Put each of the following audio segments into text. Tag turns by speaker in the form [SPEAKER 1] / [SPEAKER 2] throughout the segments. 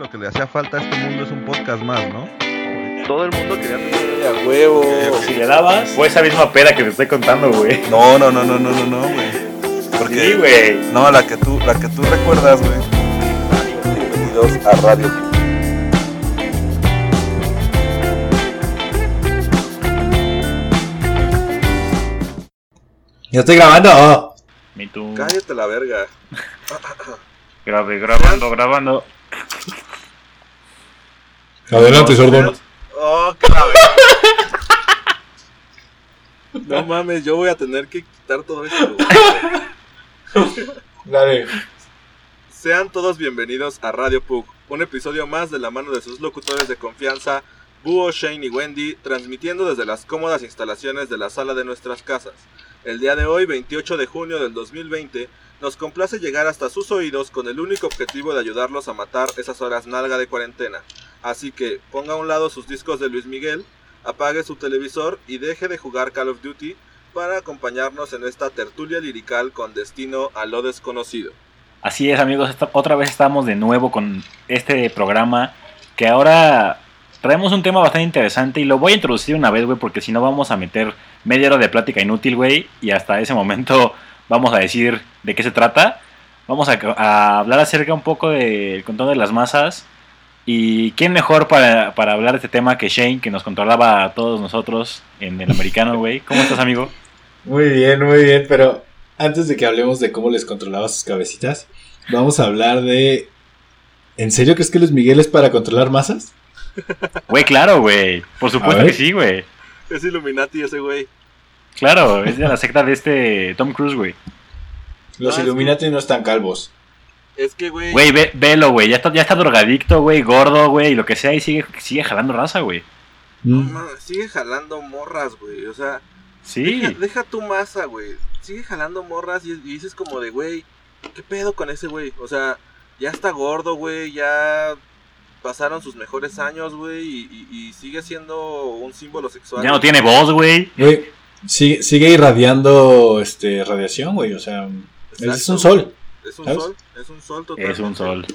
[SPEAKER 1] lo que le hacía falta a este mundo es un podcast más, ¿no?
[SPEAKER 2] Todo el mundo quería tener
[SPEAKER 3] a huevo.
[SPEAKER 4] Si le dabas, fue esa misma pera que te estoy contando, güey.
[SPEAKER 3] No, no, no, no, no, no, no, güey. Porque,
[SPEAKER 4] Sí, güey.
[SPEAKER 3] No, la que tú, la que tú recuerdas, güey. Bienvenidos a Radio.
[SPEAKER 5] Ya estoy grabando.
[SPEAKER 4] Me tú.
[SPEAKER 3] Cállate la verga.
[SPEAKER 4] Grabe, grabando, grabando.
[SPEAKER 5] Adelante, sordón.
[SPEAKER 3] Oh. No mames, yo voy a tener que quitar todo esto.
[SPEAKER 5] Dale.
[SPEAKER 3] Sean todos bienvenidos a Radio Pug, un episodio más de la mano de sus locutores de confianza, Búho, Shane y Wendy, transmitiendo desde las cómodas instalaciones de la sala de nuestras casas. El día de hoy, 28 de junio del 2020, nos complace llegar hasta sus oídos con el único objetivo de ayudarlos a matar esas horas nalga de cuarentena. Así que ponga a un lado sus discos de Luis Miguel, apague su televisor y deje de jugar Call of Duty para acompañarnos en esta tertulia lirical con destino a lo desconocido.
[SPEAKER 4] Así es, amigos. otra vez estamos de nuevo con este programa que ahora traemos un tema bastante interesante y lo voy a introducir una vez, güey, porque si no vamos a meter media hora de plática inútil, güey, y hasta ese momento vamos a decir de qué se trata. Vamos a, hablar acerca un poco del control de las masas. Y quién mejor para, para hablar de este tema que Shane, que nos controlaba a todos nosotros en el americano, güey. ¿Cómo estás, amigo?
[SPEAKER 5] Muy bien, muy bien, pero antes de que hablemos de cómo les controlaba sus cabecitas, vamos a hablar de... ¿En serio crees que Luis Miguel es para controlar masas?
[SPEAKER 4] Güey, claro, güey. Por supuesto que sí, güey.
[SPEAKER 3] Es Illuminati ese güey.
[SPEAKER 4] Claro, es de la secta de este Tom Cruise, güey.
[SPEAKER 5] Los
[SPEAKER 3] Ah, es
[SPEAKER 5] Illuminati no están calvos.
[SPEAKER 3] Es que, güey.
[SPEAKER 4] Güey, ve, velo, güey. Ya está, ya está drogadicto, güey, gordo, güey, y lo que sea, y sigue, sigue jalando raza, güey.
[SPEAKER 3] no
[SPEAKER 5] Mm.
[SPEAKER 3] mames, sigue jalando morras, güey. O sea,
[SPEAKER 4] Sí.
[SPEAKER 3] deja, deja tu masa, güey. Sigue jalando morras y, y dices como de, güey, ¿qué pedo con ese güey? O sea, ya está gordo, güey. Ya pasaron sus mejores años, güey. Y, y- y sigue siendo un símbolo sexual.
[SPEAKER 4] Ya no tiene voz, güey.
[SPEAKER 5] Güey, sigue, sigue irradiando este, radiación, güey, o sea... Es un sol,
[SPEAKER 3] Es un
[SPEAKER 5] ¿sabes?
[SPEAKER 3] sol. Es un sol totalmente.
[SPEAKER 4] Es un sol.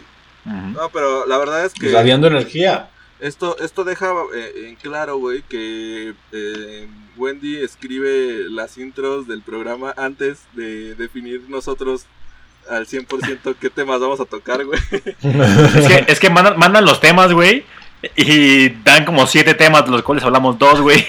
[SPEAKER 4] Ujú.
[SPEAKER 3] No, pero la verdad es que.
[SPEAKER 5] irradiando energía.
[SPEAKER 3] Esto, esto deja eh, en claro, güey, que eh, Wendy escribe las intros del programa antes de definir nosotros al 100% qué temas vamos a tocar, güey.
[SPEAKER 4] Es que, es que mandan, mandan los temas, güey, y dan como siete temas, de los cuales hablamos dos, güey,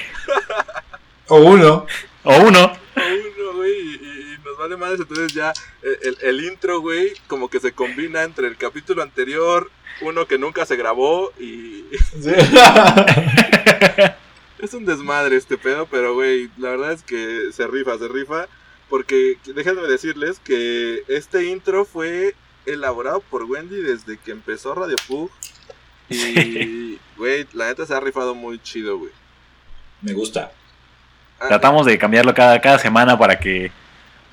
[SPEAKER 5] o uno.
[SPEAKER 4] o uno.
[SPEAKER 3] Uno, güey, y, y- y nos vale madres, entonces ya eh, el, el intro, güey, como que se combina entre el capítulo anterior, uno que nunca se grabó y
[SPEAKER 5] Sí.
[SPEAKER 3] Es un desmadre este pedo, pero güey, la verdad es que se rifa, se rifa. Porque déjenme decirles que este intro fue elaborado por Wendy desde que empezó Radio Pug. Y, güey, la neta se ha rifado muy chido, güey.
[SPEAKER 5] Me gusta.
[SPEAKER 3] Ah,
[SPEAKER 4] Tratamos de cambiarlo cada, cada semana para que,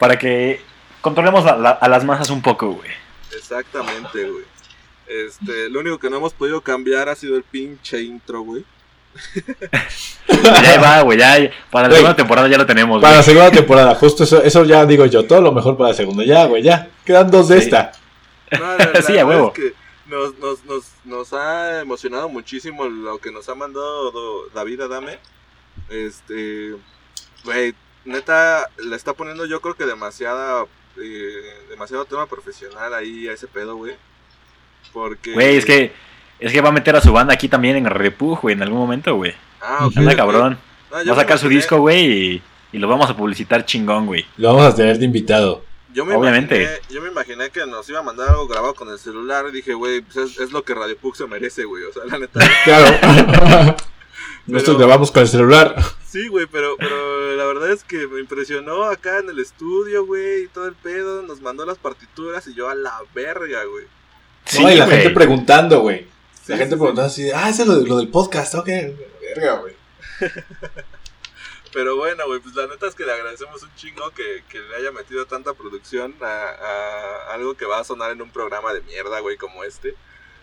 [SPEAKER 4] para que controlemos la- la- a las masas un poco, güey.
[SPEAKER 3] Exactamente, güey. Este, lo único que no hemos podido cambiar ha sido el pinche intro, güey.
[SPEAKER 4] Ya va, güey, ya, para la segunda temporada ya lo tenemos,
[SPEAKER 5] Para la segunda temporada, justo eso, eso ya digo yo, todo lo mejor para la segunda. Ya, güey, ya. Quedan dos de
[SPEAKER 4] Sí.
[SPEAKER 5] esta.
[SPEAKER 3] No, la- la
[SPEAKER 4] Sí, a huevo.
[SPEAKER 3] es que nos, nos, nos, nos ha emocionado muchísimo lo que nos ha mandado Do- David Adame. Este, güey, neta, le está poniendo yo creo que demasiada, eh, demasiado tema profesional ahí a ese pedo, güey. Porque...
[SPEAKER 4] Güey, es que, es que va a meter a su banda aquí también en Repuj, güey, en algún momento, güey.
[SPEAKER 3] Ah, ok,
[SPEAKER 4] Anda cabrón.
[SPEAKER 3] No,
[SPEAKER 4] Va a sacar su disco, güey, y, y lo vamos a publicitar chingón, güey.
[SPEAKER 5] Lo vamos a tener de invitado.
[SPEAKER 3] Yo me
[SPEAKER 4] Obviamente.
[SPEAKER 3] Imaginé, yo me imaginé que nos iba a mandar algo grabado con el celular y dije, güey, pues es, es lo que Radio Pug se merece, güey. O sea, la neta...
[SPEAKER 5] Claro. Nosotros grabamos con el celular.
[SPEAKER 3] Sí, güey, pero, pero la verdad es que me impresionó acá en el estudio, güey, y todo el pedo. Nos mandó las partituras y yo a la verga, güey.
[SPEAKER 4] Sí,
[SPEAKER 5] no, y la gente preguntando, güey. La
[SPEAKER 3] Sí,
[SPEAKER 5] gente
[SPEAKER 3] sí,
[SPEAKER 5] preguntando así, ah, ese es lo, de- lo del podcast, ok. Verga, güey.
[SPEAKER 3] Pero bueno, güey, pues la neta es que le agradecemos un chingo que, que le haya metido tanta producción a, a algo que va a sonar en un programa de mierda, güey, como este.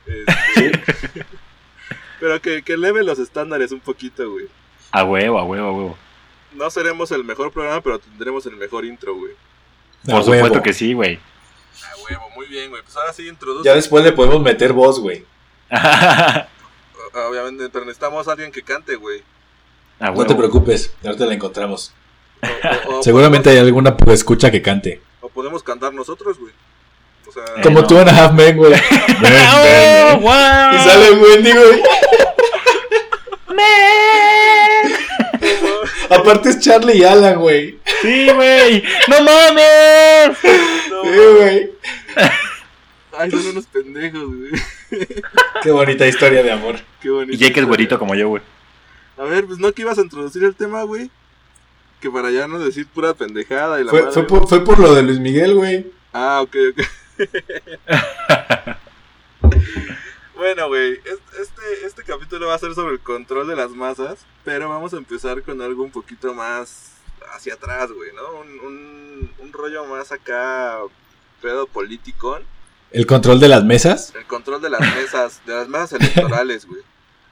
[SPEAKER 3] Este, pero que, que eleve los estándares un poquito, güey.
[SPEAKER 4] A huevo, a huevo, a huevo.
[SPEAKER 3] No seremos el mejor programa, pero tendremos el mejor intro, güey.
[SPEAKER 4] Por
[SPEAKER 5] A
[SPEAKER 4] supuesto
[SPEAKER 5] huevo.
[SPEAKER 4] que sí, güey.
[SPEAKER 3] A huevo, muy bien, güey. Pues ahora sí introduce.
[SPEAKER 5] Ya después le podemos meter voz, güey.
[SPEAKER 3] Obviamente, pero necesitamos a alguien que cante, güey.
[SPEAKER 4] Ah,
[SPEAKER 5] No te preocupes, ahorita la encontramos.
[SPEAKER 3] O, o- o
[SPEAKER 5] Seguramente hay alguna escucha que cante.
[SPEAKER 3] o podemos cantar nosotros, güey. O sea,
[SPEAKER 4] Eh,
[SPEAKER 5] Como
[SPEAKER 4] no.
[SPEAKER 5] tú en Half Men, güey. Ven, ven,
[SPEAKER 4] ¡Oh,
[SPEAKER 5] ven. Y sale Wendy, güey. Aparte es Charlie y Alan, güey.
[SPEAKER 4] Sí, güey. ¡No mames!
[SPEAKER 3] no,
[SPEAKER 5] Sí, güey.
[SPEAKER 3] ay, son unos pendejos, güey.
[SPEAKER 5] Qué bonita historia de amor.
[SPEAKER 3] Qué bonito.
[SPEAKER 4] Y Jake es güerito como yo, güey.
[SPEAKER 3] A ver, pues no que ibas a introducir el tema, güey. Que para ya no decir pura pendejada y la
[SPEAKER 5] Fue,
[SPEAKER 3] madre,
[SPEAKER 5] fue, por, fue por lo de Luis Miguel, güey.
[SPEAKER 3] Ah, ok, ok. bueno, güey, es- este, este capítulo va a ser sobre el control de las masas, pero vamos a empezar con algo un poquito más hacia atrás, güey, ¿no? Un, un, un rollo más acá, pedo político.
[SPEAKER 5] El control de las mesas.
[SPEAKER 3] El control de las mesas, de las mesas electorales, güey.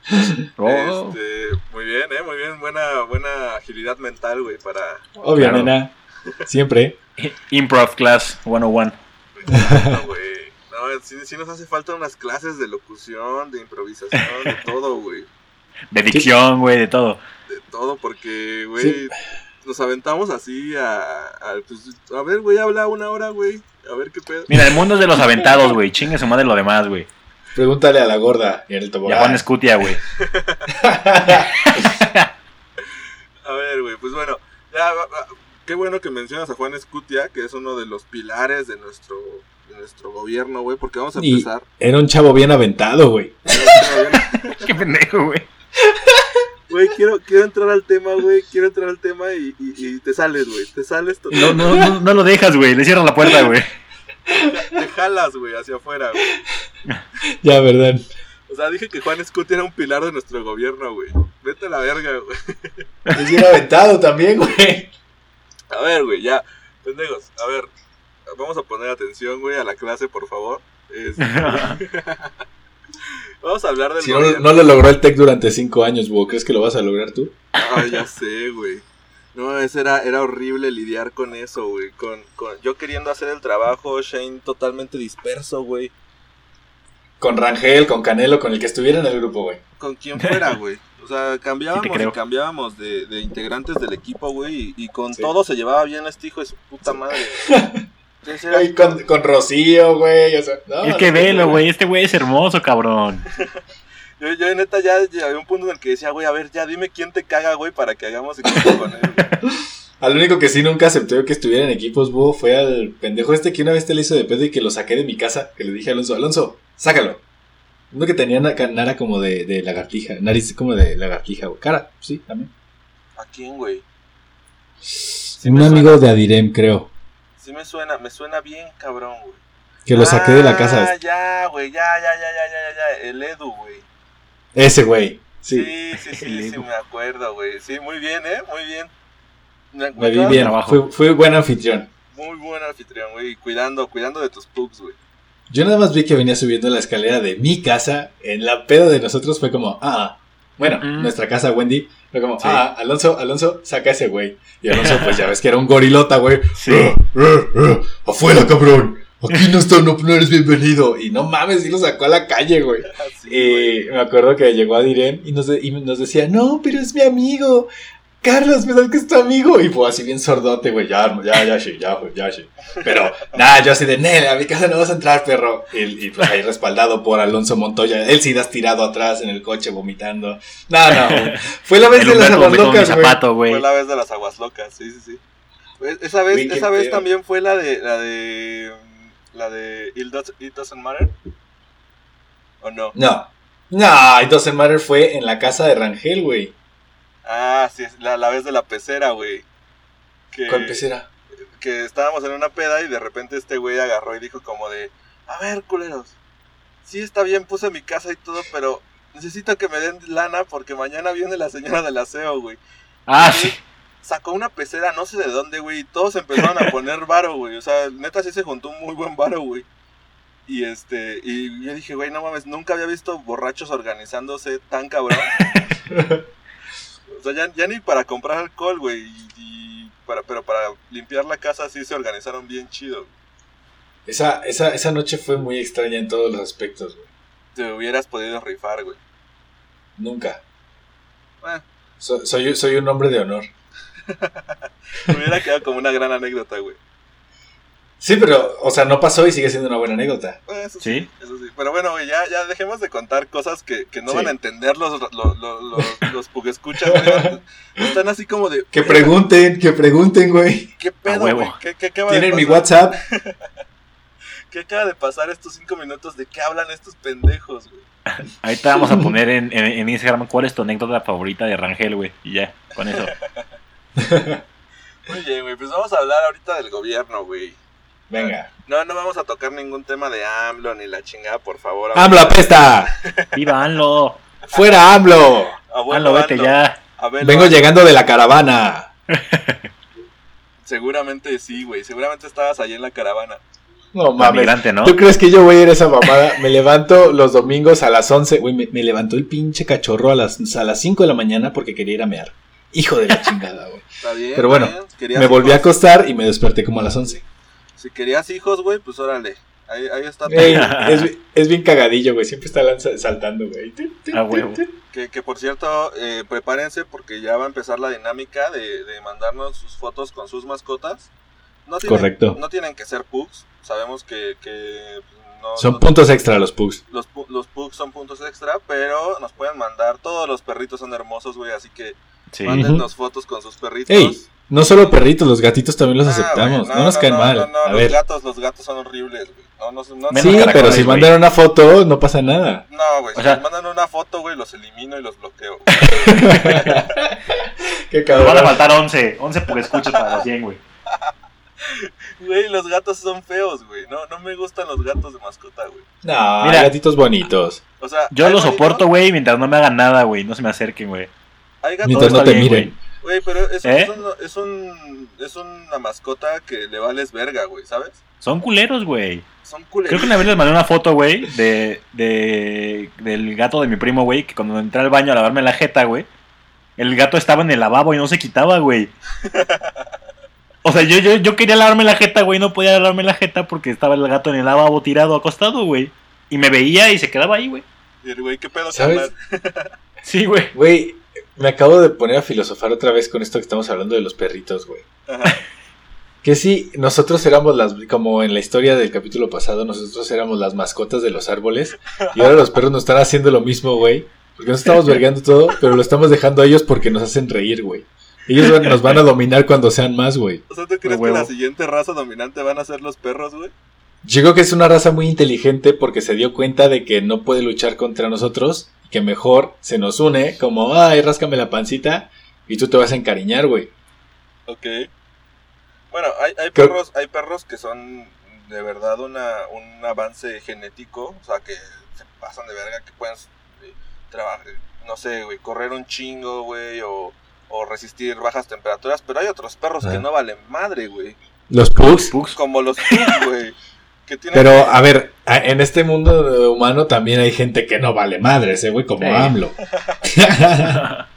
[SPEAKER 4] Oh.
[SPEAKER 3] Este, muy bien, eh, muy bien, buena, buena agilidad mental, güey, para...
[SPEAKER 5] Obvio,
[SPEAKER 4] Claro.
[SPEAKER 5] nena. Siempre.
[SPEAKER 4] Improv Class 101.
[SPEAKER 3] No, güey. No, sí, sí nos hace falta unas clases de locución, de improvisación, de todo, güey.
[SPEAKER 4] De dicción, güey, de todo.
[SPEAKER 3] De todo, porque, güey,
[SPEAKER 5] Sí.
[SPEAKER 3] nos aventamos así a, a, pues, a ver, güey, habla una hora, güey. A ver qué pedo.
[SPEAKER 4] Mira, el mundo es de los aventados, güey. Chingue su madre lo demás, güey.
[SPEAKER 5] Pregúntale a la gorda y en el
[SPEAKER 4] Y a
[SPEAKER 5] tobogán.
[SPEAKER 4] Juan Escutia, güey.
[SPEAKER 3] A ver, güey, pues bueno, ya, qué bueno que mencionas a Juan Escutia, que es uno de los pilares de nuestro, nuestro gobierno, güey, porque vamos a
[SPEAKER 5] Y-
[SPEAKER 3] empezar.
[SPEAKER 5] Era un chavo bien aventado, güey.
[SPEAKER 4] Qué pendejo, güey.
[SPEAKER 3] Güey, quiero, quiero entrar al tema, güey, quiero entrar al tema y, y, y te sales, güey, te sales
[SPEAKER 4] No,
[SPEAKER 3] totalmente.
[SPEAKER 4] no, no, no lo dejas, güey. Le cierras la puerta, güey.
[SPEAKER 3] Te jalas, güey, hacia afuera, güey.
[SPEAKER 5] Ya, verdad.
[SPEAKER 3] O sea, dije que Juan Escutia era un pilar de nuestro gobierno, güey. Vete a la verga, güey.
[SPEAKER 5] Es bien aventado también, güey.
[SPEAKER 3] A ver, güey, ya. Pendejos, a ver. Vamos a poner atención, güey, a la clase, por favor. Este, Vamos a hablar del
[SPEAKER 5] Si no,
[SPEAKER 3] gobierno.
[SPEAKER 5] no lo logró el TEC durante cinco años, Búho, ¿crees que lo vas a lograr tú?
[SPEAKER 3] Ay, ya sé, güey. No, es era, era horrible lidiar con eso, güey. Con, con, yo queriendo hacer el trabajo, Shane totalmente disperso, güey.
[SPEAKER 5] Con Rangel, con Canelo, con el que estuviera en el grupo, güey.
[SPEAKER 3] Con quien fuera, güey. O sea, cambiábamos
[SPEAKER 4] Sí
[SPEAKER 3] y cambiábamos de, de integrantes del equipo, güey. Y, y con
[SPEAKER 5] Sí.
[SPEAKER 3] todo se llevaba bien este hijo de su puta madre.
[SPEAKER 5] Con, con Rocío, güey. O sea, no,
[SPEAKER 4] Es que
[SPEAKER 5] no,
[SPEAKER 4] velo, güey. Este güey es hermoso, cabrón.
[SPEAKER 3] Yo, yo neta ya ya había un punto en el que decía, güey, a ver, ya dime quién te caga, güey, para que hagamos equipo con él.
[SPEAKER 5] Al único que sí nunca aceptó que estuviera en equipos, Búho, fue al pendejo este que una vez te le hizo de pedo y que lo saqué de mi casa. Que le dije a Alonso, Alonso, sácalo. Uno que tenía na- nara como de, de lagartija, nariz como de lagartija, güey. Cara, sí, también.
[SPEAKER 3] ¿A quién, güey?
[SPEAKER 5] Un
[SPEAKER 3] me
[SPEAKER 5] amigo
[SPEAKER 3] suena.
[SPEAKER 5] de Adirem, creo.
[SPEAKER 3] Sí me suena, me suena bien, cabrón, güey.
[SPEAKER 5] Que lo saqué de la
[SPEAKER 3] Ah,
[SPEAKER 5] casa.
[SPEAKER 3] ya, güey, ya, ya, ya, ya, ya, ya, ya. El Edu, güey.
[SPEAKER 5] Ese, güey. Sí,
[SPEAKER 3] Sí, sí, sí, me acuerdo, güey. Sí, muy bien, ¿eh? Muy bien. Me,
[SPEAKER 5] me vi bien. Fui, fui buen anfitrión.
[SPEAKER 3] Muy buen anfitrión, güey. Cuidando, cuidando de tus pugs, güey.
[SPEAKER 5] Yo nada más vi que venía subiendo la escalera de mi casa. En la peda de nosotros fue como, ah, bueno,
[SPEAKER 4] Mm.
[SPEAKER 5] nuestra casa Wendy. Fue como,
[SPEAKER 4] Sí.
[SPEAKER 5] ah, Alonso, Alonso, saca ese güey. Y Alonso, pues ya ves que era un gorilota, güey.
[SPEAKER 4] Sí.
[SPEAKER 5] "Ah, ah, ah, afuera, cabrón. Aquí no está, no, no eres bienvenido. Y no mames, y lo sacó a la calle, güey.
[SPEAKER 3] Güey.
[SPEAKER 5] Y me acuerdo que llegó a Direm y nos, de- y nos decía, no, pero es mi amigo. Carlos, ¿verdad que es tu amigo? Y fue así bien sordote, güey, ya, ya, ya, sí, ya, güey, ya, sí. Pero, nada, yo así de, Nel, a mi casa no vas a entrar, perro. Y, y, pues ahí respaldado por Alonso Montoya. Él sí das tirado atrás en el coche vomitando. No, no, fue la vez de las aguas locas, güey.
[SPEAKER 3] Fue la vez de las aguas locas, sí, sí, sí. Pues, Esa vez, esa vez también fue la de, la de, la de It Doesn't Matter. ¿O no?
[SPEAKER 5] No, no, It Doesn't Matter fue en la casa de Rangel, güey.
[SPEAKER 3] Ah, sí, es la, la vez de la pecera, güey. Que,
[SPEAKER 5] ¿Cuál pecera?
[SPEAKER 3] que estábamos en una peda y de repente este güey agarró y dijo como de, a ver, culeros, sí está bien, puse mi casa y todo, pero necesito que me den lana porque mañana viene la señora del aseo, güey.
[SPEAKER 4] Ah, sí.
[SPEAKER 3] Sacó una pecera, no sé de dónde, güey, y todos empezaron a poner varo, güey. O sea, neta sí se juntó un muy buen varo, güey. Y este, y yo dije, güey, no mames, nunca había visto borrachos organizándose tan cabrón. O sea, ya, ya ni para comprar alcohol, güey, y, y para, pero para limpiar la casa sí se organizaron bien chido.
[SPEAKER 5] Esa, esa, esa noche fue muy extraña en todos los aspectos, güey.
[SPEAKER 3] te hubieras podido rifar, güey.
[SPEAKER 5] Nunca. So- soy, soy un hombre de honor.
[SPEAKER 3] Me hubiera quedado como una gran anécdota, güey.
[SPEAKER 5] Sí, pero, o sea, no pasó y sigue siendo una buena anécdota.
[SPEAKER 3] Eso sí.
[SPEAKER 4] ¿Sí?
[SPEAKER 3] Eso sí. Pero bueno, güey, ya, ya dejemos de contar cosas que, que no
[SPEAKER 5] Sí.
[SPEAKER 3] van a entender los, los, los, los, los puguescuchas, güey. Están así como de.
[SPEAKER 5] Que pregunten, que pregunten, güey.
[SPEAKER 3] ¿Qué pedo, güey? ¿Qué, qué acaba de
[SPEAKER 5] Tienen mi
[SPEAKER 3] pasar?
[SPEAKER 5] WhatsApp.
[SPEAKER 3] ¿Qué acaba de pasar estos cinco minutos? ¿De qué hablan estos pendejos, güey?
[SPEAKER 4] Ahorita vamos a poner en, en- en Instagram cuál es tu anécdota favorita de Rangel, güey. Y ya, con eso.
[SPEAKER 3] Muy bien, güey. Pues vamos a hablar ahorita del gobierno, güey.
[SPEAKER 5] Venga.
[SPEAKER 3] No, no vamos a tocar ningún tema de AMLO ni la chingada, por favor.
[SPEAKER 5] ¡AMLO apesta!
[SPEAKER 4] ¡Viva ANLO!
[SPEAKER 5] ¡Fuera AMLO!
[SPEAKER 3] Abuelo
[SPEAKER 4] vete
[SPEAKER 3] AMLO.
[SPEAKER 4] ya.
[SPEAKER 3] Abuelo
[SPEAKER 5] Vengo
[SPEAKER 3] AMLO.
[SPEAKER 5] llegando de la caravana.
[SPEAKER 3] Seguramente sí, güey. Seguramente estabas ahí en la caravana.
[SPEAKER 5] No mames.
[SPEAKER 4] ¿no?
[SPEAKER 5] ¿Tú crees que yo voy a ir a esa mamada? Me levanto los domingos a las 11. Güey, me, me levantó el pinche cachorro a las, a las 5 de la mañana porque quería ir a mear. Hijo de la chingada, güey.
[SPEAKER 3] Está bien.
[SPEAKER 5] Pero bueno, Me volví a acostar y me desperté como a las 11.
[SPEAKER 3] Si querías hijos, güey, pues órale. Ahí, ahí está.
[SPEAKER 5] Ey, es, es bien cagadillo, güey. Siempre está saltando, güey.
[SPEAKER 4] A huevo.
[SPEAKER 3] Que, que por cierto, eh, prepárense porque ya va a empezar la dinámica de, de mandarnos sus fotos con sus mascotas. No tienen,
[SPEAKER 5] Correcto.
[SPEAKER 3] No tienen que ser pugs. Sabemos que, que no,
[SPEAKER 5] Son
[SPEAKER 3] no-
[SPEAKER 5] puntos extra los pugs.
[SPEAKER 3] los, pu- los pugs son puntos extra, pero nos pueden mandar. Todos los perritos son hermosos, güey, así que
[SPEAKER 4] Sí.
[SPEAKER 3] mándennos fotos con sus perritos.
[SPEAKER 5] Ey, no solo perritos, los gatitos también los
[SPEAKER 3] Ah,
[SPEAKER 5] aceptamos. no, nos caen
[SPEAKER 3] no,
[SPEAKER 5] mal.
[SPEAKER 3] no, no,
[SPEAKER 5] a
[SPEAKER 3] los
[SPEAKER 5] ver.
[SPEAKER 3] gatos, los gatos son horribles, güey. No, no, no,
[SPEAKER 5] Sí, pero si mandan una foto, no pasa nada.
[SPEAKER 3] no, güey,
[SPEAKER 4] O
[SPEAKER 3] si
[SPEAKER 4] sea-
[SPEAKER 3] mandan una foto, güey, los elimino y los bloqueo.
[SPEAKER 5] Qué
[SPEAKER 4] Nos van a
[SPEAKER 5] cabrón.
[SPEAKER 4] faltar 11. 11 porque escuchas para los 100, güey.
[SPEAKER 3] Güey, los gatos son feos, güey. No, no me gustan los gatos de mascota, güey.
[SPEAKER 5] No,
[SPEAKER 4] Mira.
[SPEAKER 5] hay gatitos bonitos.
[SPEAKER 3] O sea,
[SPEAKER 4] Yo
[SPEAKER 3] hay
[SPEAKER 4] lo
[SPEAKER 3] bonitos,
[SPEAKER 4] soporto, güey, mientras no me hagan nada, güey. No se me acerquen, güey.
[SPEAKER 3] Hay gatos,
[SPEAKER 5] Mientras no te miren.
[SPEAKER 3] Güey, pero es,
[SPEAKER 4] ¿Eh?
[SPEAKER 3] es, un, es, un, es una mascota que le vales verga, güey, ¿sabes?
[SPEAKER 4] Son culeros, güey.
[SPEAKER 3] Son culeros.
[SPEAKER 4] Creo que una vez les mandé una foto, güey, de, de, del gato de mi primo, güey, que cuando entré al baño a lavarme la jeta, güey, el gato estaba en el lavabo y no se quitaba, güey. O sea, yo, yo, yo quería lavarme la jeta, güey, no podía lavarme la jeta porque estaba el gato en el lavabo tirado, acostado, güey. Y me veía y se quedaba ahí, güey.
[SPEAKER 3] Y el güey, ¿qué pedo,
[SPEAKER 5] ¿Sabes?
[SPEAKER 4] Sí, güey.
[SPEAKER 5] Güey, me acabo de poner a filosofar otra vez con esto que estamos hablando de los perritos, güey.
[SPEAKER 3] Ajá.
[SPEAKER 5] Que si nosotros éramos las, como en la historia del capítulo pasado, nosotros éramos las mascotas de los árboles. Y ahora los perros nos están haciendo lo mismo, güey. Porque nos estamos vergando todo, pero lo estamos dejando a ellos porque nos hacen reír, güey. Ellos van- nos van a dominar cuando sean más, güey.
[SPEAKER 3] O sea, ¿tú crees que la siguiente raza dominante van a ser los perros, güey?
[SPEAKER 5] Yo creo que es una raza muy inteligente porque se dio cuenta de que no puede luchar contra nosotros y que mejor se nos une como, ay, ráscame la pancita y tú te vas a encariñar, güey.
[SPEAKER 3] Ok. Bueno, hay, hay
[SPEAKER 5] Creo-
[SPEAKER 3] perros, hay perros que son de verdad una, un avance genético, o sea, que se pasan de verga, que pueden eh, trabajar, no sé, güey, correr un chingo, güey, o, o resistir bajas temperaturas, pero hay otros perros que
[SPEAKER 5] Ah.
[SPEAKER 3] no valen madre, güey,
[SPEAKER 5] Los pugs.
[SPEAKER 4] Pugs.
[SPEAKER 3] como los pugs, güey,
[SPEAKER 5] Pero,
[SPEAKER 3] que-
[SPEAKER 5] a ver, en este mundo humano también hay gente que no vale madres, eh, güey, como
[SPEAKER 4] Sí.
[SPEAKER 5] AMLO.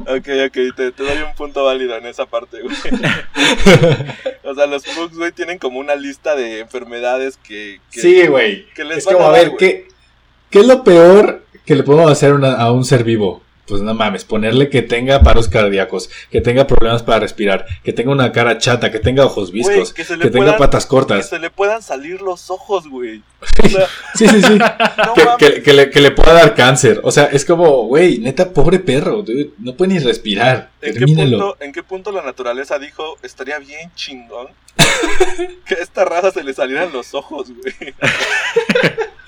[SPEAKER 3] Ok, ok, te, te doy un punto válido en esa parte, güey. o sea, los pugs, güey, tienen como una lista de enfermedades que... que
[SPEAKER 5] sí, güey.
[SPEAKER 3] que les
[SPEAKER 5] Es
[SPEAKER 3] van
[SPEAKER 5] como,
[SPEAKER 3] a
[SPEAKER 5] a
[SPEAKER 3] dar,
[SPEAKER 5] ver,
[SPEAKER 3] güey.
[SPEAKER 5] ¿qué, ¿qué es lo peor que le podemos hacer una- a un ser vivo? Pues no mames, ponerle que tenga paros cardíacos, que tenga problemas para respirar, que tenga una cara chata, que tenga ojos viscos,
[SPEAKER 3] que
[SPEAKER 5] que, tenga patas
[SPEAKER 3] Que
[SPEAKER 5] cortas.
[SPEAKER 3] se le puedan salir los ojos, güey. O sea,
[SPEAKER 5] Sí, sí, sí.
[SPEAKER 3] no
[SPEAKER 5] que, que- que le, que le pueda dar cáncer. O sea, es como, güey, neta, pobre perro, dude, no puede ni respirar.
[SPEAKER 3] ¿En qué, punto, ¿En qué punto la naturaleza dijo, estaría bien chingón que a esta raza se le salieran los ojos, güey?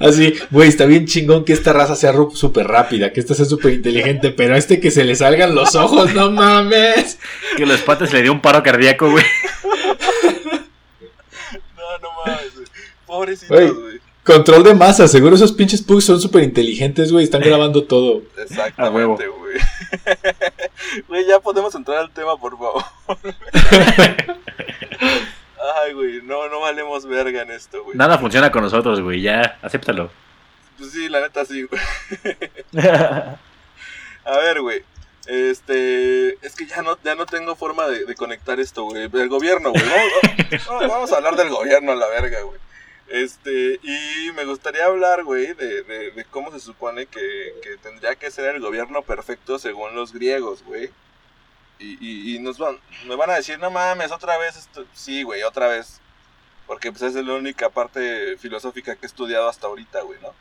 [SPEAKER 5] Así, güey, está bien chingón que esta raza sea súper rápida, que esta sea súper inteligente, pero a este que se le salgan los ojos, no mames.
[SPEAKER 4] Que los patas le dio un paro cardíaco, güey.
[SPEAKER 3] No, no mames, güey. Pobrecitos,
[SPEAKER 5] Güey. Control de masa, seguro esos pinches pugs son súper inteligentes, güey, están grabando todo.
[SPEAKER 3] Exactamente, güey. Güey, ya podemos entrar al tema, por favor. Ay, güey, no, no valemos verga en esto, güey.
[SPEAKER 4] Nada funciona con nosotros, güey. Ya, acéptalo.
[SPEAKER 3] Pues sí, la neta sí, güey. A ver, güey. Este. Es que ya no, ya no tengo forma de, de conectar esto, güey. El gobierno, güey. Vamos, vamos- vamos a hablar del gobierno a la verga, güey. Este, y me gustaría hablar, güey, de, de, de cómo se supone que, que tendría que ser el gobierno perfecto según los griegos, güey. Y, y, y nos van, me van a decir, no mames, otra vez esto. Sí, güey, otra vez. Porque pues es la única parte filosófica que he estudiado hasta ahorita, güey, ¿no?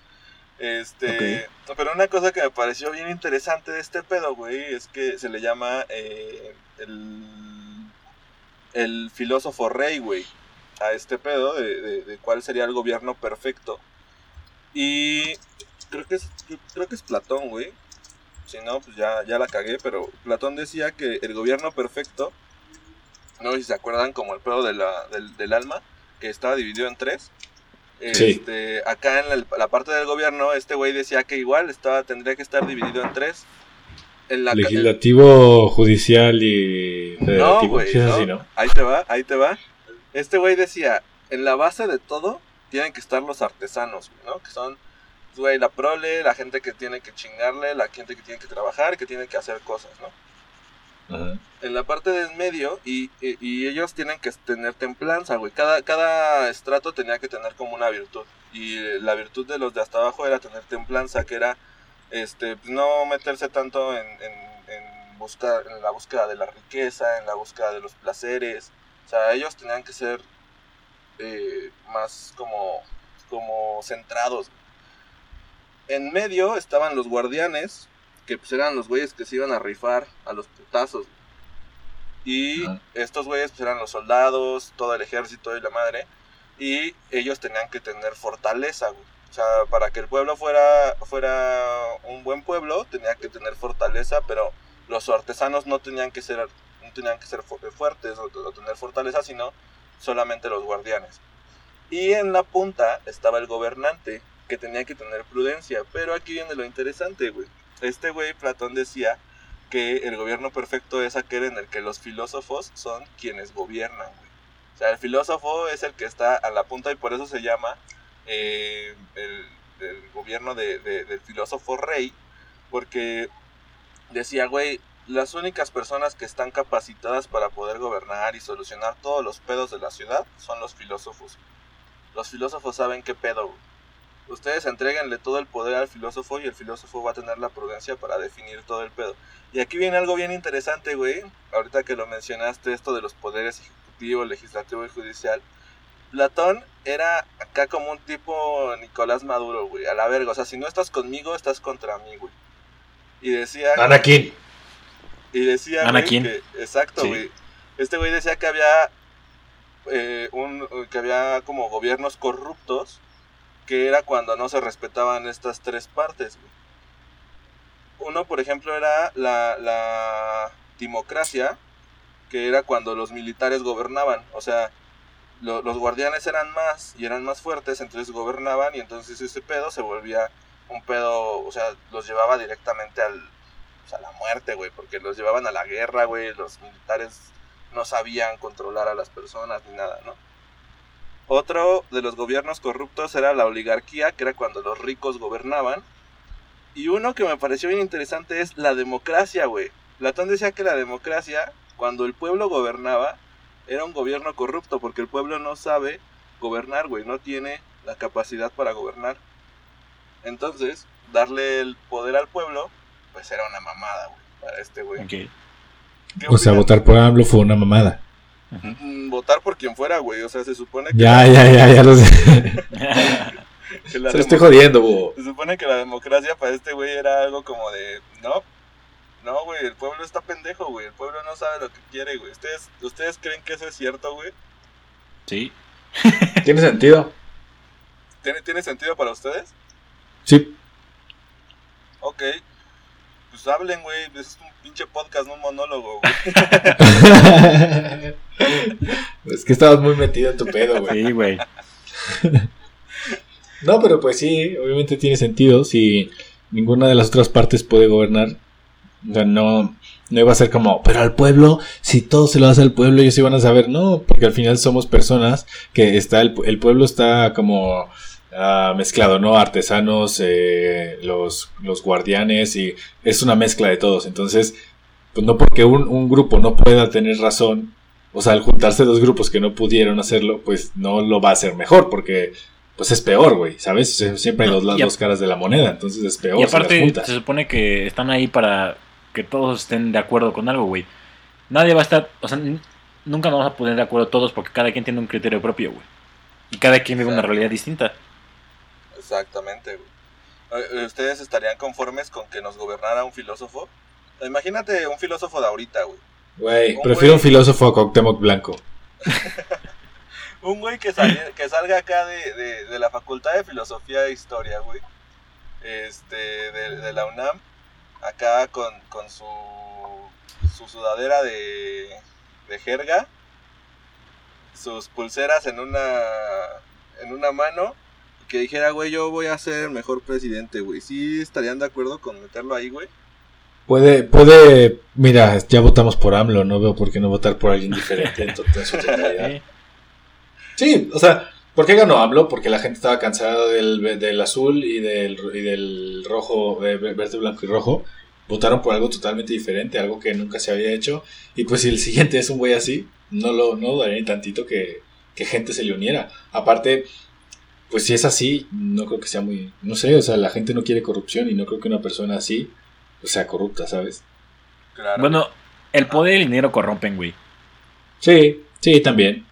[SPEAKER 3] Este, pero una cosa que me pareció bien interesante de este pedo, güey, es que se le llama eh, el, el filósofo rey, güey, a este pedo de, de, de cuál sería el gobierno perfecto. Y creo que es, creo que es Platón, güey. Si no, pues ya, ya la cagué, pero Platón decía que el gobierno perfecto, no sé si se acuerdan como el pedo de la, del, del alma, que estaba dividido en tres.
[SPEAKER 5] Sí.
[SPEAKER 3] Este, acá en la parte del gobierno, este güey decía que igual estaba, tendría que estar dividido en tres. En la,
[SPEAKER 5] Legislativo, judicial y
[SPEAKER 3] No,
[SPEAKER 5] federativo.
[SPEAKER 3] güey, no.
[SPEAKER 5] así, ¿no?
[SPEAKER 3] Ahí te va, ahí te va. Este güey decía, en la base de todo tienen que estar los artesanos, ¿no? Que son, güey, la prole, la gente que tiene que chingarle, la gente que tiene que trabajar, que tiene que hacer cosas, ¿no?
[SPEAKER 5] Ajá.
[SPEAKER 3] En la parte del medio, y, y- y ellos tienen que tener templanza, güey. Cada, cada estrato tenía que tener como una virtud. Y eh, la virtud de los de hasta abajo era tener templanza, que era este pues, no meterse tanto en, en, en buscar, en la búsqueda de la riqueza, en la búsqueda de los placeres. O sea, ellos tenían que ser eh, más como, como centrados. En medio estaban los guardianes, que pues eran los güeyes que se iban a rifar a los putazos. Y estos güeyes pues eran los soldados, todo el ejército y la madre. Y ellos tenían que tener fortaleza, güey. O sea, para que el pueblo fuera, fuera un buen pueblo, tenía que tener fortaleza, pero los artesanos no tenían que ser, no tenían que ser fu- fuertes o, o tener fortaleza, sino solamente los guardianes. Y en la punta estaba el gobernante, que tenía que tener prudencia. Pero aquí viene lo interesante, güey. Este güey, Platón decía que el gobierno perfecto es aquel en el que los filósofos son quienes gobiernan, güey. O sea, el filósofo es el que está a la punta y por eso se llama eh, el, gobierno de- del filósofo rey, porque decía, güey, las únicas personas que están capacitadas para poder gobernar y solucionar todos los pedos de la ciudad son los filósofos. Los filósofos saben qué pedo, güey. Ustedes entreguenle todo el poder al filósofo y el filósofo va a tener la prudencia para definir todo el pedo. Y aquí viene algo bien interesante, güey. Ahorita que lo mencionaste, esto de los poderes ejecutivo, legislativo y judicial. Platón era acá como un tipo Nicolás Maduro, güey. A la verga. O sea, si no estás conmigo, estás contra mí, güey. Y decía...
[SPEAKER 5] Anakin.
[SPEAKER 3] Y decía, güey,
[SPEAKER 4] Anakin.
[SPEAKER 3] que, exacto,
[SPEAKER 4] Sí.
[SPEAKER 3] güey. Este güey decía que había eh, un, que había como gobiernos corruptos, que era cuando no se respetaban estas tres partes. Uno, por ejemplo, era la, la timocracia, que era cuando los militares gobernaban. O sea, lo- los guardianes eran más y eran más fuertes, entonces gobernaban y entonces ese pedo se volvía un pedo, o sea, los llevaba directamente al, pues, a la muerte, güey, porque los llevaban a la guerra, güey, los militares no sabían controlar a las personas ni nada, ¿no? Otro de los gobiernos corruptos era la oligarquía, que era cuando los ricos gobernaban. Y uno que me pareció bien interesante es la democracia, güey. Platón decía que la democracia, cuando el pueblo gobernaba, era un gobierno corrupto, porque el pueblo no sabe gobernar, güey, no tiene la capacidad para gobernar. Entonces, darle el poder al pueblo, pues era una mamada, güey, para este güey.
[SPEAKER 4] Ok.
[SPEAKER 3] ¿Qué
[SPEAKER 5] O sea, votar por AMLO fue una mamada.
[SPEAKER 3] Votar por quien fuera, güey. O sea, se supone que,
[SPEAKER 5] Ya, ya, ya, ya lo sé. Se lo estoy jodiendo, bo.
[SPEAKER 3] se supone que la democracia para este güey era algo como de, no, no, güey, el pueblo está pendejo, güey. El pueblo no sabe lo que quiere, güey. ¿Ustedes, ¿Ustedes creen que eso es cierto, güey?
[SPEAKER 4] Sí.
[SPEAKER 5] ¿Tiene sentido?
[SPEAKER 3] ¿Tiene, ¿Tiene sentido para ustedes?
[SPEAKER 5] Sí.
[SPEAKER 3] Ok. Pues hablen, güey. Es un pinche podcast, no un monólogo, güey.
[SPEAKER 5] es que estabas muy metido en tu pedo, güey.
[SPEAKER 4] Sí, güey.
[SPEAKER 5] No, pero pues sí, obviamente tiene sentido. Si ninguna de las otras partes puede gobernar, o sea, no, no iba a ser como, pero al pueblo, si todo se lo hace al pueblo, ellos iban a saber. No, porque al final somos personas que está, el, el pueblo está como ah, mezclado, ¿no? Artesanos, eh, los, los guardianes, y es una mezcla de todos. Entonces, pues no porque un, un grupo no pueda tener razón, o sea, al juntarse dos grupos que no pudieron hacerlo, pues no lo va a hacer mejor, porque pues es peor, güey, ¿sabes? Siempre hay dos, las dos caras de la moneda, entonces es peor.
[SPEAKER 4] Y aparte,
[SPEAKER 5] juntas.
[SPEAKER 4] se supone que están ahí para que todos estén de acuerdo con algo, güey. Nadie va a estar, o sea, nunca nos vamos a poner de acuerdo todos porque cada quien tiene un criterio propio, güey. Y cada quien vive una realidad distinta.
[SPEAKER 3] Exactamente, güey. Eh, ¿Ustedes estarían conformes con que nos gobernara un filósofo? Imagínate un filósofo de ahorita, güey.
[SPEAKER 5] Güey, prefiero
[SPEAKER 3] güey-
[SPEAKER 5] un filósofo a Cuauhtémoc Blanco.
[SPEAKER 3] Un güey que, salga acá de, de- de la Facultad de Filosofía e Historia, güey. Este, de, de la UNAM. Acá con, con su, su sudadera de, de jerga. Sus pulseras en una, en una mano. Que dijera, güey, yo voy a ser el mejor presidente, güey. ¿Sí estarían de acuerdo con meterlo ahí, güey?
[SPEAKER 5] Puede, puede, mira, ya votamos por AMLO, no veo por qué no votar por alguien diferente en, to- en su totalidad.
[SPEAKER 4] ¿sí?
[SPEAKER 5] Sí, o sea, ¿por qué ganó AMLO? Porque la gente estaba cansada del, del azul y del, y del rojo, eh, verde, blanco y rojo. Votaron por algo totalmente diferente, algo que nunca se había hecho. Y pues si el siguiente es un güey así, no lo no daría ni tantito que, que gente se le uniera. Aparte, pues si es así, no creo que sea muy... No sé, o sea, la gente no quiere corrupción y no creo que una persona así pues, sea corrupta, ¿sabes?
[SPEAKER 3] Claro.
[SPEAKER 4] Bueno, el poder y el dinero corrompen, güey.
[SPEAKER 5] Sí, sí, también.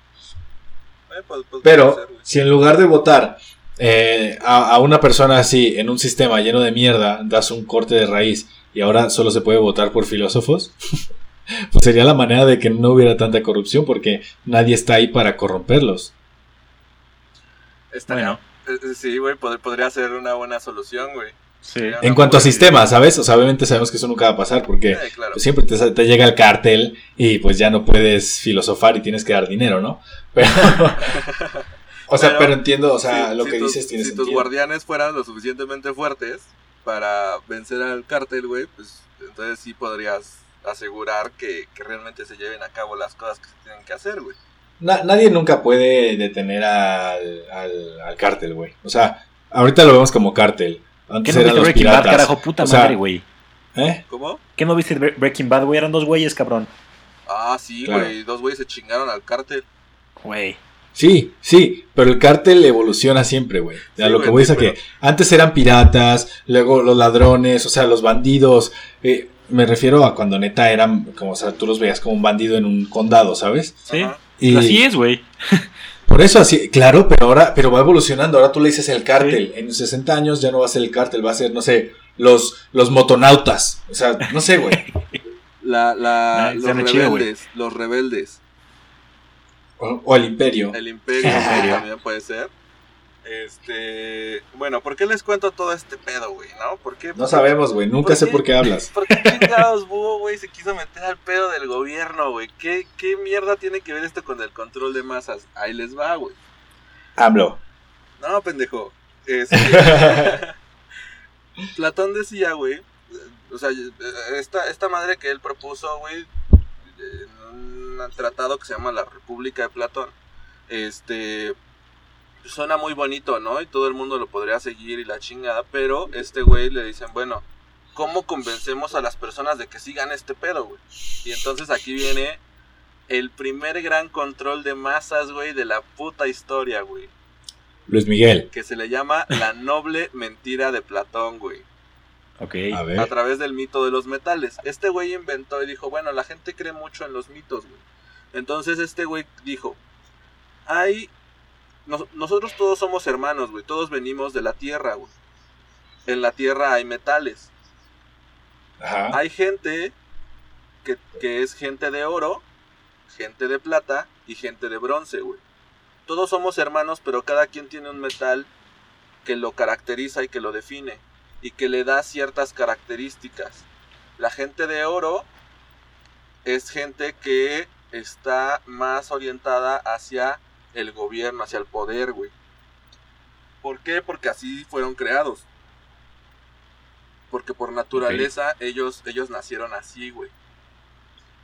[SPEAKER 3] Eh, pues- pues
[SPEAKER 5] Pero
[SPEAKER 3] ser,
[SPEAKER 5] si en lugar de votar eh, a, a una persona así en un sistema lleno de mierda, das un corte de raíz y ahora solo se puede votar por filósofos, pues sería la manera de que no hubiera tanta corrupción porque nadie está ahí para corromperlos.
[SPEAKER 3] Estaría-
[SPEAKER 4] Bueno,
[SPEAKER 3] eh, Sí, güey, pod- podría ser una buena solución, güey.
[SPEAKER 4] sí.
[SPEAKER 5] En cuanto a sistemas, ¿sabes? O sea, obviamente sabemos que eso nunca va a pasar porque
[SPEAKER 3] claro.
[SPEAKER 5] pues, siempre te, te llega el cartel y pues ya no puedes filosofar y tienes que dar dinero, ¿no? Pero, o sea,
[SPEAKER 3] Pero,
[SPEAKER 5] pero, entiendo, o sea,
[SPEAKER 3] Sí,
[SPEAKER 5] lo
[SPEAKER 3] si
[SPEAKER 5] que
[SPEAKER 3] tus-
[SPEAKER 5] dices tiene
[SPEAKER 3] Si
[SPEAKER 5] sentido.
[SPEAKER 3] tus guardianes fueran lo suficientemente fuertes para vencer al cártel, güey, pues entonces sí podrías asegurar que, que realmente se lleven a cabo las cosas que se tienen que hacer, güey.
[SPEAKER 5] Na- nadie nunca puede detener al, al, al cártel, güey. O sea, ahorita lo vemos como cártel.
[SPEAKER 4] ¿Qué
[SPEAKER 5] Antes
[SPEAKER 4] no
[SPEAKER 5] eran
[SPEAKER 4] viste
[SPEAKER 5] los
[SPEAKER 4] Breaking
[SPEAKER 5] piratas.
[SPEAKER 4] Bad, carajo? Puta
[SPEAKER 5] O sea,
[SPEAKER 4] madre, güey.
[SPEAKER 5] ¿Eh?
[SPEAKER 3] ¿Cómo?
[SPEAKER 4] ¿Qué no viste Bre- Breaking Bad, güey? Eran dos güeyes, cabrón.
[SPEAKER 3] Ah, sí,
[SPEAKER 5] Claro.
[SPEAKER 3] güey. Dos güeyes se chingaron al cártel.
[SPEAKER 4] Güey.
[SPEAKER 5] Sí, sí, pero el cártel evoluciona siempre, güey. Ya
[SPEAKER 3] Sí,
[SPEAKER 5] lo que voy es a
[SPEAKER 3] pero-
[SPEAKER 5] que antes eran piratas, luego los ladrones, o sea, los bandidos. eh, me refiero a cuando neta eran, como, o sea, tú los veías como un bandido en un condado, ¿sabes?
[SPEAKER 4] Sí.
[SPEAKER 3] Ajá.
[SPEAKER 5] Y
[SPEAKER 4] Así es, güey.
[SPEAKER 5] por eso así, claro, pero ahora, pero va evolucionando. Ahora tú le dices el cártel. En 60 años ya no va a ser el cártel, va a ser, no sé, los, los motonautas. O sea, no sé, güey.
[SPEAKER 3] La, la, los
[SPEAKER 4] chido,
[SPEAKER 3] rebeldes, los rebeldes.
[SPEAKER 5] O, o el imperio.
[SPEAKER 3] El imperio
[SPEAKER 5] El imperio.
[SPEAKER 3] también puede ser. Este, bueno, ¿por qué les cuento todo este pedo, güey? ¿No? ¿Por qué?
[SPEAKER 5] No sabemos, güey. Nunca
[SPEAKER 3] ¿Por
[SPEAKER 5] sé
[SPEAKER 3] qué?
[SPEAKER 5] por qué hablas.
[SPEAKER 3] ¿Por qué chingados Búho, güey, se quiso meter al pedo del gobierno, güey? ¿Qué, ¿Qué mierda tiene que ver esto con el control de masas? Ahí les va, güey.
[SPEAKER 5] Hablo.
[SPEAKER 3] No, pendejo. Este, Platón decía, güey, o sea, esta, esta madre que él propuso, güey, en un tratado que se llama La República de Platón, este, suena muy bonito, ¿no? Y todo el mundo lo podría seguir y la chingada, pero este güey le dicen, bueno, ¿cómo convencemos a las personas de que sigan este pedo, güey? Y entonces aquí viene el primer gran control de masas, güey, de la puta historia, güey
[SPEAKER 5] Luis Miguel.
[SPEAKER 3] que se le llama la noble mentira de Platón, güey.
[SPEAKER 4] Ok.
[SPEAKER 5] A
[SPEAKER 3] A
[SPEAKER 5] ver.
[SPEAKER 3] través del mito de los metales. Este güey inventó y dijo, bueno, la gente cree mucho en los mitos, güey. Entonces este güey dijo, hay... nos- nosotros todos somos hermanos, güey. Todos venimos de la tierra, güey. En la tierra hay metales.
[SPEAKER 5] Ajá.
[SPEAKER 3] Hay gente que, que es gente de oro, gente de plata y gente de bronce, güey. Todos somos hermanos, pero cada quien tiene un metal que lo caracteriza y que lo define y que le da ciertas características. La gente de oro es gente que está más orientada hacia el gobierno, hacia el poder, güey. ¿Por qué? Porque así fueron creados. Porque por naturaleza ellos, ellos nacieron así, güey.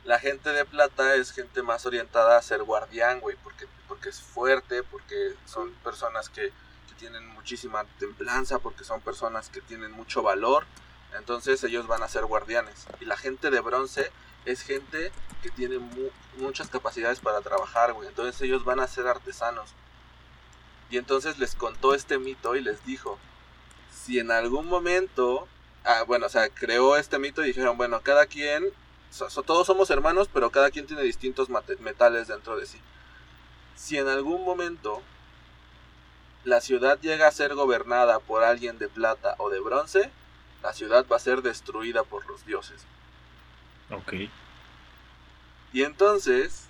[SPEAKER 3] La gente de plata es gente más orientada a ser guardián, güey, porque, porque es fuerte, porque son personas que, que tienen muchísima templanza, porque son personas que tienen mucho valor. Entonces ellos van a ser guardianes. Y la gente de bronce es gente que tiene mu- muchas capacidades para trabajar. Entonces ellos van a ser artesanos. Y entonces les contó este mito y les dijo, si en algún momento, ah, bueno, o sea, creó este mito y dijeron, bueno, cada quien, todos somos hermanos, pero cada quien tiene distintos metales dentro de sí. Si en algún momento la ciudad llega a ser gobernada por alguien de plata o de bronce, la ciudad va a ser destruida por los dioses.
[SPEAKER 4] Ok.
[SPEAKER 3] Y entonces,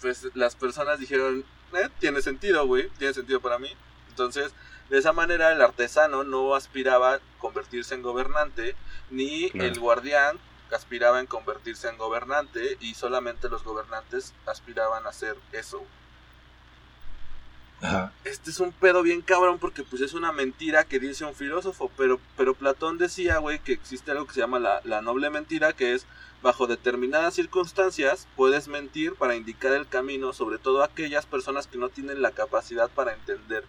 [SPEAKER 3] pues las personas dijeron, eh, tiene sentido, güey, tiene sentido para mí. Entonces, de esa manera el artesano no aspiraba a convertirse en gobernante, ni
[SPEAKER 4] Claro.
[SPEAKER 3] el guardián aspiraba en convertirse en gobernante, y solamente los gobernantes aspiraban a hacer eso.
[SPEAKER 5] Ajá.
[SPEAKER 3] Este es un pedo bien cabrón porque pues es una mentira que dice un filósofo, pero, pero Platón decía, güey, que existe algo que se llama la, la noble mentira, que es bajo determinadas circunstancias puedes mentir para indicar el camino, sobre todo a aquellas personas que no tienen la capacidad para entender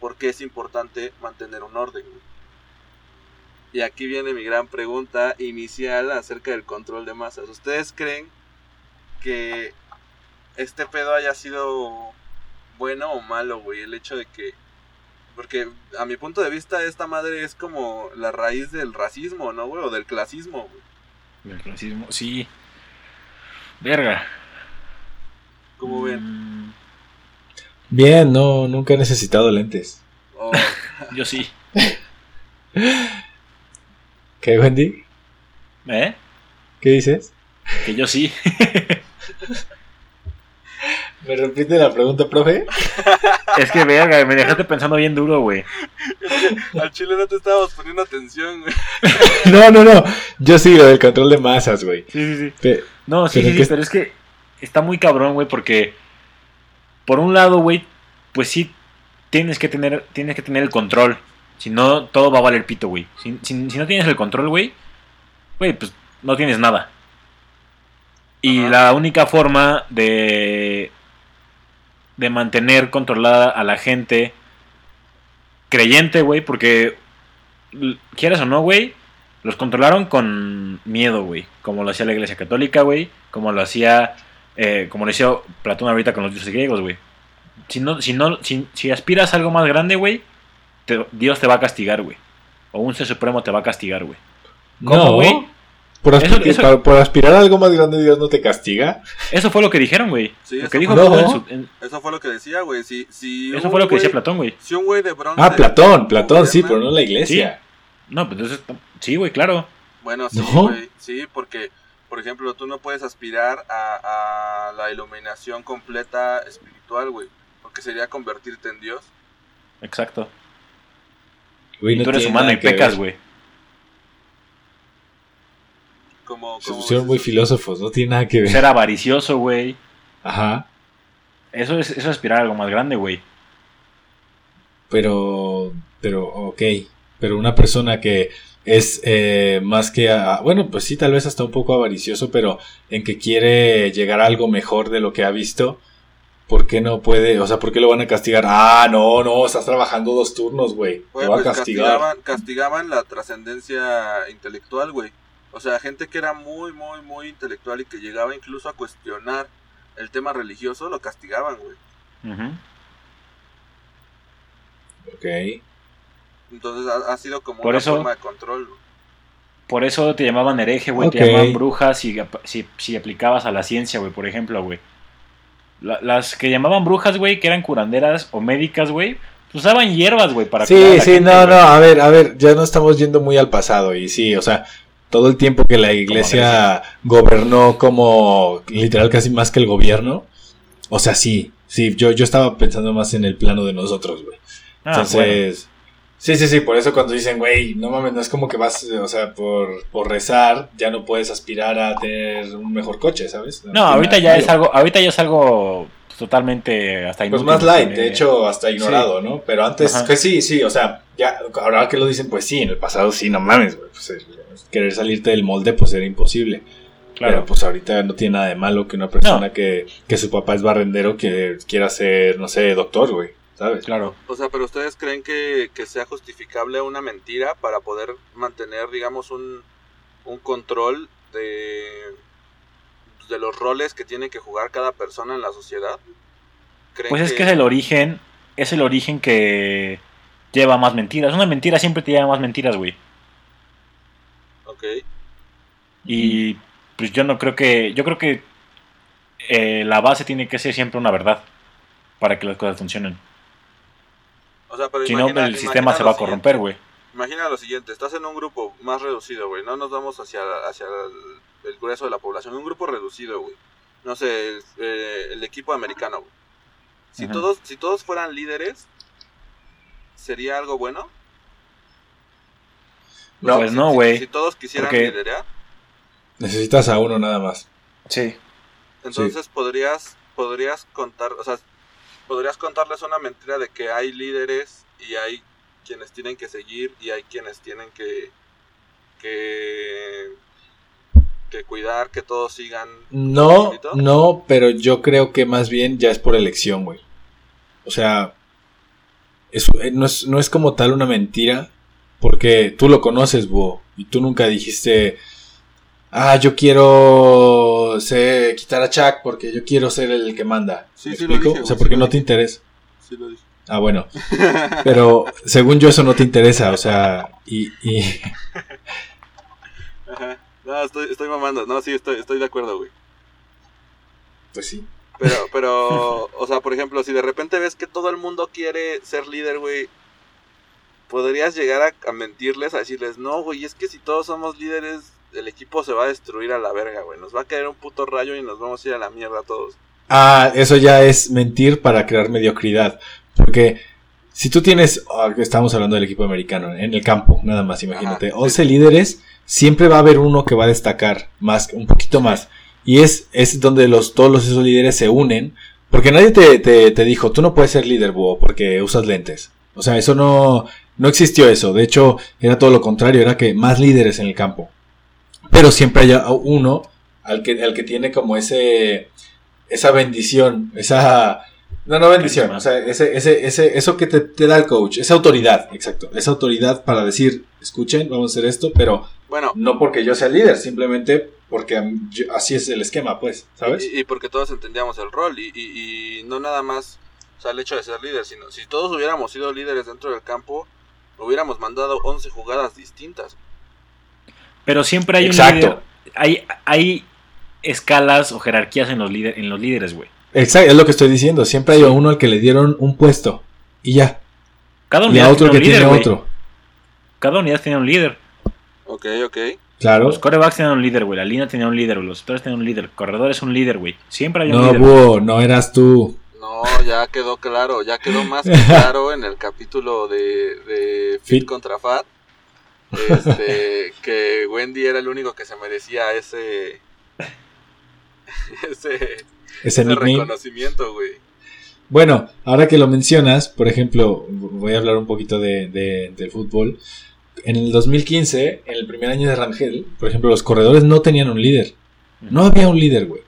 [SPEAKER 3] por qué es importante mantener un orden. Y aquí viene mi gran pregunta inicial acerca del control de masas. ¿Ustedes creen que este pedo haya sido bueno o malo, güey? El hecho de que... Porque a mi punto de vista esta madre es como la raíz del racismo, ¿no, güey? O del clasismo, güey.
[SPEAKER 4] El racismo. Sí. Verga.
[SPEAKER 3] ¿Cómo ven?
[SPEAKER 4] Mm,
[SPEAKER 5] Bien, no, nunca he necesitado lentes.
[SPEAKER 3] Oh,
[SPEAKER 4] yo sí.
[SPEAKER 5] ¿Qué, Wendy?
[SPEAKER 4] ¿Eh?
[SPEAKER 5] ¿Qué dices?
[SPEAKER 4] Que yo sí.
[SPEAKER 5] ¿Me repite la pregunta, profe?
[SPEAKER 4] es que verga, me dejaste pensando bien duro, güey.
[SPEAKER 3] al chile no te estábamos poniendo atención, güey.
[SPEAKER 5] No, no, no. Yo sí, lo del control de masas, güey.
[SPEAKER 4] Sí, sí, sí.
[SPEAKER 5] Pe-
[SPEAKER 4] No, sí,
[SPEAKER 5] Pero
[SPEAKER 4] sí, sí,
[SPEAKER 5] que-
[SPEAKER 4] pero es que está muy cabrón, güey, porque por un lado, güey, pues sí tienes que tener tienes que tener el control. Si no, todo va a valer pito, güey. Si, si- si no tienes el control, güey, güey, pues no tienes nada. Y
[SPEAKER 3] Ajá.
[SPEAKER 4] la única forma de de mantener controlada a la gente creyente, güey, porque quieras o no, güey, los controlaron con miedo, güey. Como lo hacía la iglesia católica, güey. Como lo hacía. eh, como lo hacía Platón ahorita con los dioses griegos, güey. Si no, si no, si, si aspiras a algo más grande, güey, Dios te va a castigar, güey. O un ser supremo te va a castigar, güey. ¿Cómo,
[SPEAKER 5] No,
[SPEAKER 4] güey?
[SPEAKER 5] Por, aspi-
[SPEAKER 4] Eso- eso-
[SPEAKER 5] por- por aspirar a algo más grande, Dios no te castiga.
[SPEAKER 4] Eso fue lo que dijeron, güey.
[SPEAKER 3] Sí,
[SPEAKER 4] lo
[SPEAKER 3] eso
[SPEAKER 4] que dijo en
[SPEAKER 5] No.
[SPEAKER 4] su- en-
[SPEAKER 3] Eso fue lo que decía, güey. Si, si
[SPEAKER 4] eso fue lo que decía Platón, güey.
[SPEAKER 3] Si un güey de bronce...
[SPEAKER 5] Ah, Platón, Platón, sí, pero no la iglesia.
[SPEAKER 4] No, pues entonces. Sí, güey, claro.
[SPEAKER 3] Bueno, sí,
[SPEAKER 5] No.
[SPEAKER 3] güey. Sí, porque, por ejemplo, tú no puedes aspirar a, a la iluminación completa espiritual, güey. Porque sería convertirte en Dios.
[SPEAKER 4] Exacto.
[SPEAKER 5] Güey,
[SPEAKER 4] Y
[SPEAKER 5] no
[SPEAKER 4] tú eres humano y pecas, güey.
[SPEAKER 3] Como,
[SPEAKER 5] Se pusieron muy filósofos, no tiene nada que ver.
[SPEAKER 4] Ser avaricioso, güey.
[SPEAKER 5] Ajá.
[SPEAKER 4] Eso es, eso es aspirar a algo más grande, güey.
[SPEAKER 5] Pero, pero, ok. Pero una persona que es eh, más que, a- bueno, pues sí, tal vez hasta un poco avaricioso, pero en que quiere llegar a algo mejor de lo que ha visto, ¿por qué no puede? O sea, ¿por qué lo van a castigar? Ah, no, no, estás trabajando dos turnos, güey.
[SPEAKER 3] Güey,
[SPEAKER 5] Te va a
[SPEAKER 3] pues
[SPEAKER 5] castigar.
[SPEAKER 3] castigaban, castigaban la trascendencia intelectual, güey. O sea, gente que era muy, muy, muy intelectual y que llegaba incluso a cuestionar el tema religioso, lo castigaban, güey.
[SPEAKER 4] Ujú.
[SPEAKER 5] Ok.
[SPEAKER 3] Entonces ha, ha sido como
[SPEAKER 4] Por
[SPEAKER 3] una
[SPEAKER 4] eso-
[SPEAKER 3] forma de control. güey.
[SPEAKER 4] Por eso te llamaban hereje, güey. Te llamaban brujas si, si, si aplicabas a la ciencia, güey, por ejemplo, güey. La- las que llamaban brujas, güey, que eran curanderas o médicas, güey, pues usaban hierbas, güey, para
[SPEAKER 5] Sí, sí,
[SPEAKER 4] gente,
[SPEAKER 5] no, no, a ver, a ver, ya no estamos yendo muy al pasado y sí, o sea, todo el tiempo que la iglesia gobernó como literal casi más que el gobierno, o sea, sí, sí, yo, yo estaba pensando más en el plano de nosotros, güey.
[SPEAKER 4] Ah, bueno.
[SPEAKER 5] Entonces, sí, sí, sí, por eso cuando dicen, güey, no mames, no es como que vas, o sea, por, por rezar, ya no puedes aspirar a tener un mejor coche, ¿sabes?
[SPEAKER 4] No, ahorita ya es algo, ahorita ya es algo totalmente hasta
[SPEAKER 5] Pues
[SPEAKER 4] inútil.
[SPEAKER 5] más light,
[SPEAKER 4] eh,
[SPEAKER 5] de hecho, hasta ignorado, ¿no? Pero antes,
[SPEAKER 4] Ajá.
[SPEAKER 5] que sí, sí, o sea, ya, ahora que lo dicen, pues sí, en el pasado sí, no mames, güey. Pues, el- querer salirte del molde, pues era imposible.
[SPEAKER 4] Claro.
[SPEAKER 5] Pero pues ahorita no tiene nada de malo que una persona que, que su papá es barrendero que quiera ser, no sé, doctor, güey, ¿sabes?
[SPEAKER 4] Claro.
[SPEAKER 3] O sea, pero ustedes creen que, que sea justificable una mentira para poder mantener, digamos, un, un control de, de los roles que tiene que jugar cada persona en la sociedad. ¿Creen
[SPEAKER 4] Pues es que es el origen es el origen que lleva más mentiras. Una mentira siempre te lleva más mentiras, güey.
[SPEAKER 3] Ok.
[SPEAKER 4] Y pues yo no creo que. Yo creo que eh, la base tiene que ser siempre una verdad para que las cosas funcionen.
[SPEAKER 3] O sea, pero
[SPEAKER 4] Si no, el sistema se va a corromper, güey.
[SPEAKER 3] Imagina lo siguiente, estás en un grupo más reducido, güey. No nos vamos hacia, hacia el, el grueso de la población. Un grupo reducido, güey. No sé, el, eh, el equipo americano, güey. Si, todos, si todos fueran líderes, ¿sería algo bueno?
[SPEAKER 5] No,
[SPEAKER 4] Pues no, güey.
[SPEAKER 3] Si, todos quisieran
[SPEAKER 4] porque-
[SPEAKER 3] liderar,
[SPEAKER 5] necesitas a uno nada más.
[SPEAKER 4] Sí.
[SPEAKER 3] entonces podrías, podrías contar, o sea, podrías contarles una mentira de que hay líderes y hay quienes tienen que seguir y hay quienes tienen que que que cuidar que todos sigan
[SPEAKER 5] No, no, pero yo creo que más bien ya es por elección, güey. O sea, es- eh, no, es, no es como tal una mentira, porque tú lo conoces, Bo, y tú nunca dijiste, ah, yo quiero ser- quitar a Chuck porque yo quiero ser el que manda.
[SPEAKER 3] Sí,
[SPEAKER 5] ¿Me
[SPEAKER 3] sí lo
[SPEAKER 5] explico?
[SPEAKER 3] dije,
[SPEAKER 5] o sea, porque
[SPEAKER 3] sí lo
[SPEAKER 5] no te interesa.
[SPEAKER 3] Sí lo dije.
[SPEAKER 5] Ah, bueno. Pero según yo eso no te interesa, o sea, y, y
[SPEAKER 3] Ajá. No, estoy, estoy mamando. No, sí, estoy, estoy de acuerdo, güey.
[SPEAKER 5] pues sí.
[SPEAKER 3] Pero, pero, o sea, por ejemplo, si de repente ves que todo el mundo quiere ser líder, güey, podrías llegar a, a mentirles, a decirles, no, güey, es que si todos somos líderes, el equipo se va a destruir a la verga, güey. Nos va a caer un puto rayo y nos vamos a ir a la mierda todos.
[SPEAKER 5] Ah, eso ya es mentir para crear mediocridad. Porque si tú tienes, ah, estamos hablando del equipo americano, en el campo, nada más, imagínate,
[SPEAKER 3] Ajá, sí.
[SPEAKER 5] 11 líderes, siempre va a haber uno que va a destacar más, un poquito más. Y es, es donde los, todos los, esos líderes se unen. Porque nadie te, te, te dijo, tú no puedes ser líder, búho, porque usas lentes. O sea, eso no, no existió eso. De hecho, era todo lo contrario, era que más líderes en el campo. Pero siempre hay uno al que, al que tiene como ese, esa bendición, esa, no, no bendición, o sea, ese, ese, ese, eso que te, te da el coach, esa autoridad, exacto, esa autoridad para decir, escuchen, vamos a hacer esto, pero
[SPEAKER 3] Bueno,
[SPEAKER 5] no porque yo sea el líder, simplemente porque yo- así es el esquema, pues, ¿sabes?
[SPEAKER 3] y, y porque todos entendíamos el rol y, y- y no nada más, o sea, el hecho de ser líder, sino si todos hubiéramos sido líderes dentro del campo, hubiéramos mandado 11 jugadas distintas.
[SPEAKER 4] Pero siempre hay
[SPEAKER 5] Exacto.
[SPEAKER 4] un líder. Hay, hay escalas o jerarquías en los, líder, en los líderes, güey.
[SPEAKER 5] Exacto, es lo que estoy diciendo, siempre hay uno al que le dieron un puesto y ya,
[SPEAKER 4] Cada
[SPEAKER 5] y
[SPEAKER 4] unidad
[SPEAKER 5] a otro que
[SPEAKER 4] tiene un líder,
[SPEAKER 5] tiene otro,
[SPEAKER 4] Cada unidad tiene un líder.
[SPEAKER 3] Ok, ok.
[SPEAKER 5] claro.
[SPEAKER 4] Los corebacks tenían un líder, güey. La línea tenía un líder, güey. Los sectores tenían un líder. Corredores un líder, güey. Siempre hay un
[SPEAKER 5] No,
[SPEAKER 4] líder.
[SPEAKER 5] búho, no eras tú.
[SPEAKER 3] No, ya quedó claro, ya quedó más que claro en el capítulo de, de Fit,
[SPEAKER 5] Fit.
[SPEAKER 3] contra Fat. Este, que Wendy era el único que se merecía ese ese,
[SPEAKER 5] Ese
[SPEAKER 3] ese
[SPEAKER 5] nickname.
[SPEAKER 3] reconocimiento, güey.
[SPEAKER 5] Bueno, ahora que lo mencionas, por ejemplo, voy a hablar un poquito de, de- del fútbol. En el 2015, en el primer año de Rangel, por ejemplo, los corredores no tenían un líder. No había un líder, güey.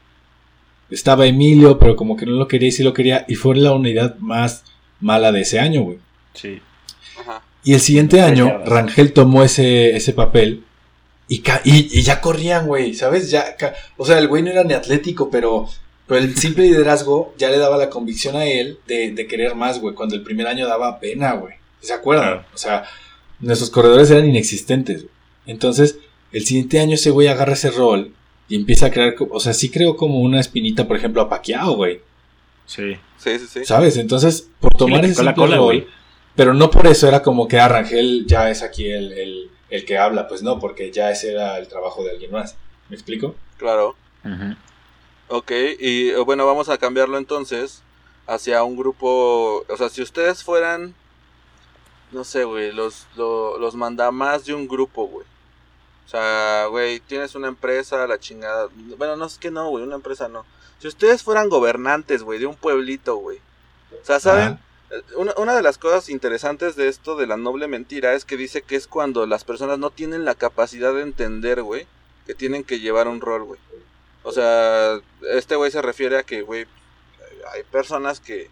[SPEAKER 5] Estaba Emilio, pero como que no lo quería y sí lo quería. Y fue la unidad más mala de ese año, güey.
[SPEAKER 4] Sí.
[SPEAKER 3] Ajá.
[SPEAKER 5] Y el siguiente año. Rangel tomó ese, ese papel y, ca- y, y ya corrían, güey, ¿sabes? Ya, o sea, el güey no era ni atlético, pero, pero el simple liderazgo ya le daba la convicción a él de, de querer más, güey, cuando el primer año daba pena, güey. ¿Se acuerdan?
[SPEAKER 4] Claro.
[SPEAKER 5] O sea, nuestros corredores eran inexistentes, güey. Entonces, el siguiente año ese güey agarra ese rol y empieza a crear, o sea, sí creo como una espinita, por ejemplo, a Paquiao, güey.
[SPEAKER 4] Sí.
[SPEAKER 3] Sí, sí, sí.
[SPEAKER 5] ¿Sabes? Entonces, por tomar ese
[SPEAKER 4] la cola, güey.
[SPEAKER 5] pero no por eso era como que ah, Rangel ya es aquí el, el, el que habla, pues no, porque ya ese era el trabajo de alguien más. ¿Me explico?
[SPEAKER 3] Claro.
[SPEAKER 4] Ujú.
[SPEAKER 3] Ok, y eh, bueno, vamos a cambiarlo entonces hacia un grupo, o sea, si ustedes fueran, no sé, güey, los, lo- los mandamás de un grupo, güey. O sea, güey, tienes una empresa, la chingada. Bueno, no es que no, güey, una empresa no. Si ustedes fueran gobernantes, güey, de un pueblito, güey. O sea, ¿saben? Eh, Una, una de las cosas interesantes de esto de la noble mentira es que dice que es cuando las personas no tienen la capacidad de entender, güey, que tienen que llevar un rol, güey. O sea, este güey se refiere a que, güey, hay personas que,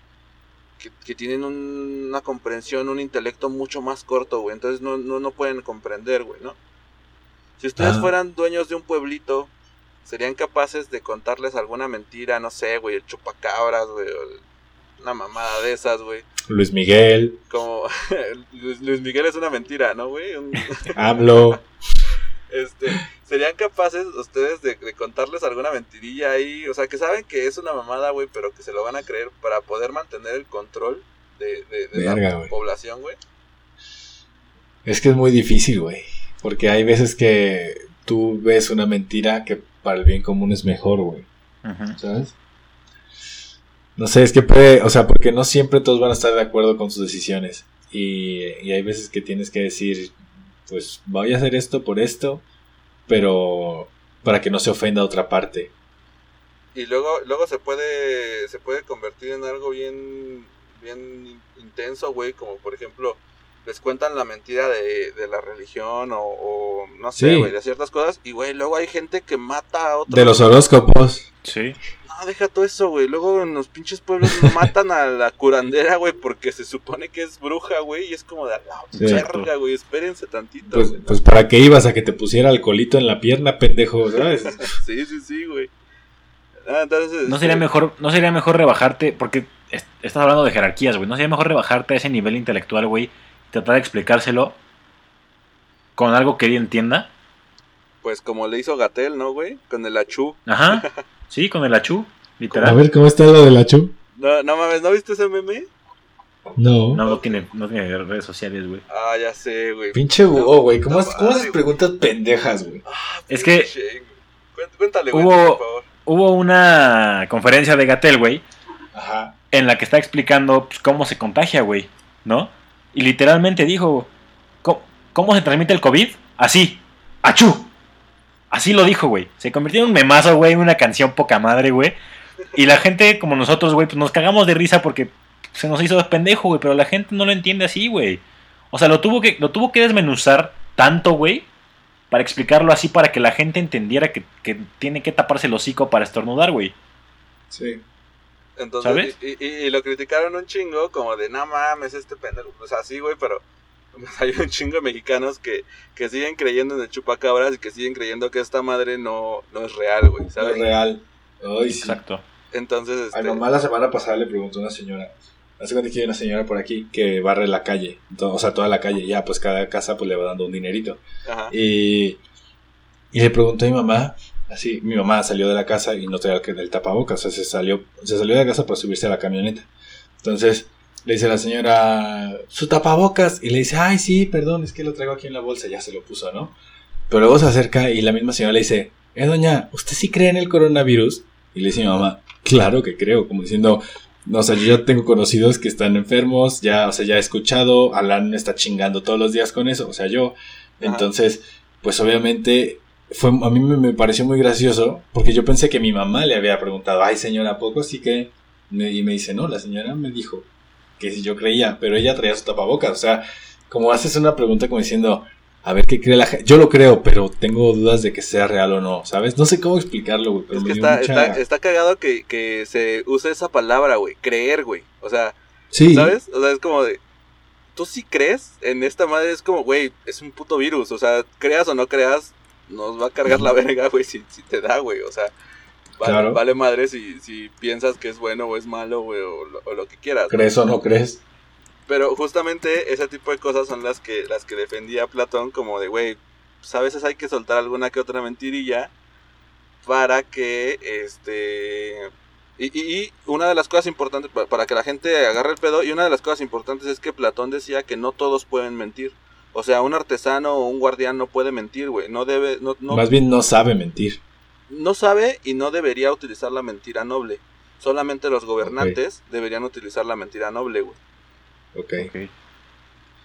[SPEAKER 3] que, que tienen un- una comprensión, un intelecto mucho más corto, güey. Entonces no, no, no pueden comprender, güey, ¿no? Si ustedes
[SPEAKER 5] Ah.
[SPEAKER 3] fueran dueños de un pueblito, serían capaces de contarles alguna mentira, no sé, güey, el chupacabras, güey, Una mamada de esas, güey.
[SPEAKER 5] Luis Miguel,
[SPEAKER 3] Como Luis, Miguel es una mentira, ¿no, güey? Un-
[SPEAKER 5] AMLO.
[SPEAKER 3] este, ¿Serían capaces ustedes de, de contarles alguna mentirilla ahí? O sea, que saben que es una mamada, güey, pero que se lo van a creer para poder mantener el control de, de- de
[SPEAKER 5] Verga,
[SPEAKER 3] la población, güey.
[SPEAKER 5] Es que es muy difícil, güey. Porque hay veces que tú ves una mentira que para el bien común es mejor, güey. ¿Sabes? No sé, es que puede, o sea, porque no siempre todos van a estar de acuerdo con sus decisiones. Y, y hay veces que tienes que decir, pues voy a hacer esto por esto, pero para que no se ofenda a otra parte.
[SPEAKER 3] Y luego, luego se puede, se puede convertir en algo bien, bien intenso, güey, como por ejemplo, les cuentan la mentira de, de la religión o, o no sé,
[SPEAKER 5] Sí.
[SPEAKER 3] güey, de ciertas cosas, y güey, luego hay gente que mata a otros.
[SPEAKER 5] De los horóscopos.
[SPEAKER 4] Sí.
[SPEAKER 3] No, deja todo eso, güey, luego en los pinches pueblos matan a la curandera, güey, porque se supone que es bruja, güey, y es como de, la
[SPEAKER 5] Sí.
[SPEAKER 3] verga, güey, espérense tantito.
[SPEAKER 5] Pues, pues para qué ibas a que te pusiera alcoholito en la pierna, pendejo, ¿sabes?
[SPEAKER 3] Sí, sí, sí, güey. Ah, entonces,
[SPEAKER 4] No sería
[SPEAKER 3] este,
[SPEAKER 4] mejor, no sería mejor rebajarte, porque est- estás hablando de jerarquías, güey. No sería mejor rebajarte a ese nivel intelectual, güey. Tratar de explicárselo con algo que él entienda.
[SPEAKER 3] Pues como le hizo Gatel, ¿no, güey? Con el achú.
[SPEAKER 4] Ajá. Sí, con el achú,
[SPEAKER 5] A
[SPEAKER 4] literal.
[SPEAKER 5] ver, ¿cómo está lo de la chu?
[SPEAKER 3] No, no mames, ¿no viste ese meme?
[SPEAKER 5] No.
[SPEAKER 4] No, no tiene, no tiene redes sociales, güey.
[SPEAKER 3] Ah, ya sé, güey.
[SPEAKER 5] Pinche Hugo, güey. ¿Cómo, haces- preguntas pendejas, güey?
[SPEAKER 3] Ah,
[SPEAKER 4] Es que-
[SPEAKER 3] Cuéntale, güey,
[SPEAKER 4] Hubo-
[SPEAKER 3] por favor.
[SPEAKER 4] Hubo una conferencia de Gatel, güey,
[SPEAKER 5] Ajá.
[SPEAKER 4] en la que está explicando pues, cómo se contagia, güey, ¿no? Y literalmente dijo, ¿cómo, cómo se transmite el COVID? Así, achú. Así lo dijo, güey. Se convirtió en un memazo, güey, en una canción poca madre, güey. Y la gente, como nosotros, güey, pues nos cagamos de risa porque se nos hizo pendejo, güey, pero la gente no lo entiende así, güey. O sea, lo tuvo que, lo tuvo que desmenuzar tanto, güey, para explicarlo así para que la gente entendiera que, que tiene que taparse el hocico para estornudar, güey.
[SPEAKER 5] Sí.
[SPEAKER 3] Entonces,
[SPEAKER 4] ¿Sabes?
[SPEAKER 3] Y, y- y lo criticaron un chingo, como de, no mames, este pendejo. O sea, sí, güey, pero pues, hay un chingo de mexicanos que, que siguen creyendo en el chupacabras y que siguen creyendo que esta madre no, no es real, güey,
[SPEAKER 5] No
[SPEAKER 3] ¿sabes?
[SPEAKER 5] es real. Ay, sí.
[SPEAKER 4] Exacto.
[SPEAKER 3] Entonces,
[SPEAKER 5] A
[SPEAKER 3] este,
[SPEAKER 5] mi mamá la semana pasada le preguntó a una señora. Hace cuenta que hay una señora por aquí que barre la calle. O sea, toda la calle. Ya, pues cada casa pues le va dando un dinerito.
[SPEAKER 3] ajá.
[SPEAKER 5] Y, y le pregunté a mi mamá. Así, mi mamá salió de la casa y no traía el, tapabocas. O sea, se salió, se salió de la casa para subirse a la camioneta. Entonces le dice la señora, su tapabocas. Y le dice, ay, sí, perdón, es que lo traigo aquí en la bolsa. Ya se lo puso, ¿no? Pero luego se acerca y la misma señora le dice, eh, doña, ¿usted sí cree en el coronavirus? Y le dice mi mamá, claro que creo, como diciendo, no, o sea, yo ya tengo conocidos que están enfermos, ya, o sea, ya he escuchado, Alan me está chingando todos los días con eso, o sea, yo.
[SPEAKER 3] Ajá.
[SPEAKER 5] Entonces, pues obviamente, fue, a mí me, me pareció muy gracioso, porque yo pensé que mi mamá le había preguntado, ay señora, ¿a poco sí que? Me- y me dice, no, la señora me dijo que si yo creía, pero ella traía su tapabocas, o sea, como haces una pregunta como diciendo, a ver qué cree la gente. Yo lo creo, pero tengo dudas de que sea real o no, ¿sabes? No sé cómo explicarlo, güey, pero
[SPEAKER 3] Es
[SPEAKER 5] me
[SPEAKER 3] que
[SPEAKER 5] dio
[SPEAKER 3] está,
[SPEAKER 5] mucha-
[SPEAKER 3] está, está cagado que, que se use esa palabra, güey, creer, güey. O sea,
[SPEAKER 5] Sí,
[SPEAKER 3] ¿sabes? O sea, es como de, tú sí crees en esta madre, es como, güey, es un puto virus. O sea, creas o no creas, nos va a cargar la verga, güey, si, si te da, güey. O sea, vale,
[SPEAKER 5] Claro.
[SPEAKER 3] vale madre si, si piensas que es bueno o es malo, güey, o, lo- o lo que quieras. ¿no?
[SPEAKER 5] ¿crees o no crees?
[SPEAKER 3] Pero justamente ese tipo de cosas son las que, las que defendía Platón como de, güey, pues a veces hay que soltar alguna que otra mentirilla para que, este... Y, y- y una de las cosas importantes, pa- para que la gente agarre el pedo, y una de las cosas importantes es que Platón decía que no todos pueden mentir. O sea, un artesano o un guardián no puede mentir, güey. No debe, no, no,
[SPEAKER 5] Más bien no sabe mentir.
[SPEAKER 3] no sabe y no debería utilizar la mentira noble. Solamente los gobernantes deberían utilizar la mentira noble, güey.
[SPEAKER 5] Ok.
[SPEAKER 4] Ok.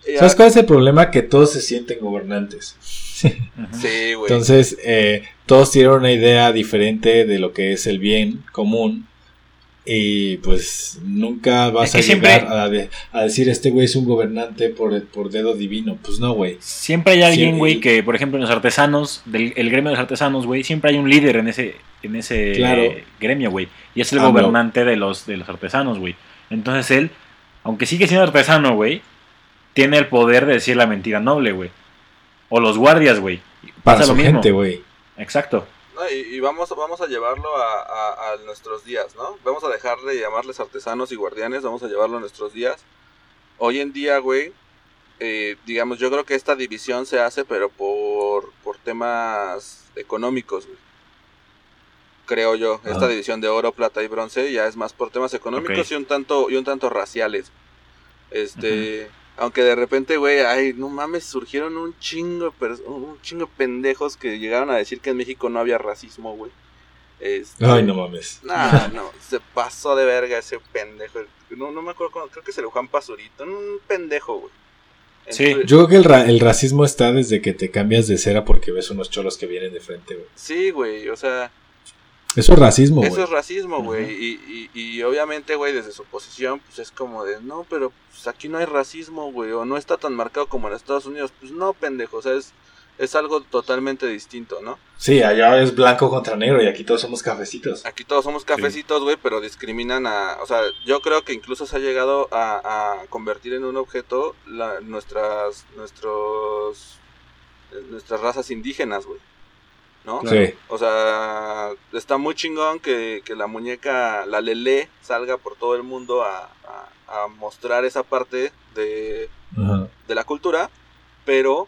[SPEAKER 3] Y
[SPEAKER 5] ¿Sabes
[SPEAKER 3] a-
[SPEAKER 5] cuál es el problema? Que todos se sienten gobernantes.
[SPEAKER 3] Sí, güey.
[SPEAKER 5] Entonces, eh, todos tienen una idea diferente de lo que es el bien común. Y pues nunca vas
[SPEAKER 4] Es que
[SPEAKER 5] a
[SPEAKER 4] siempre-
[SPEAKER 5] llegar a, de- a decir este güey es un gobernante por, por dedo divino. Pues no, güey.
[SPEAKER 4] Siempre hay alguien, güey, que, por ejemplo, en los artesanos, del el gremio de los artesanos, güey, siempre hay un líder en ese, en ese
[SPEAKER 5] Claro.
[SPEAKER 4] gremio, güey. Y es el
[SPEAKER 5] AMLO.
[SPEAKER 4] gobernante de los, de los artesanos, güey. Entonces él, aunque sigue siendo artesano, güey, tiene el poder de decir la mentira noble, güey. O los guardias, güey.
[SPEAKER 5] Para
[SPEAKER 4] Pasa
[SPEAKER 5] su
[SPEAKER 4] lo mismo.
[SPEAKER 5] güey.
[SPEAKER 4] Exacto.
[SPEAKER 3] No, y, y vamos, vamos a llevarlo a, a- a nuestros días, ¿no? Vamos a dejar de llamarles artesanos y guardianes, vamos a llevarlo a nuestros días. Hoy en día, güey, eh, digamos, yo creo que esta división se hace, pero por, por temas económicos, güey. Creo yo, esta
[SPEAKER 5] Ajá.
[SPEAKER 3] división de oro, plata y bronce ya es más por temas económicos y un tanto y un tanto raciales. Este, aunque de repente, güey, ay, no mames, surgieron un chingo, un chingo de pendejos que llegaron a decir que en México no había racismo, güey. Este,
[SPEAKER 5] Ay, no mames.
[SPEAKER 3] Nah, no, se pasó de verga ese pendejo. No, no me acuerdo cómo, creo que se le Juan Pazurito, un pendejo, güey.
[SPEAKER 4] Sí.
[SPEAKER 5] Yo creo que el, ra- el racismo está desde que te cambias de cera porque ves unos cholos que vienen de frente, güey.
[SPEAKER 3] Sí, güey, o sea,
[SPEAKER 5] Eso es racismo, güey.
[SPEAKER 3] eso es racismo, güey. Y, y, y obviamente, güey, desde su posición, pues es como de, no, pero pues aquí no hay racismo, güey, o no está tan marcado como en Estados Unidos. Pues no, pendejo, o sea, es, es algo totalmente distinto, ¿no?
[SPEAKER 5] Sí, allá es blanco contra negro y aquí todos somos cafecitos.
[SPEAKER 3] Aquí todos somos cafecitos, güey, pero discriminan a... O sea, yo creo que incluso se ha llegado a, a convertir en un objeto la- nuestras... Nuestros... eh, Nuestras razas indígenas, güey. ¿No?
[SPEAKER 5] Sí.
[SPEAKER 3] O sea, está muy chingón que, que la muñeca, la Lele, salga por todo el mundo a, a- a mostrar esa parte de, de la cultura, pero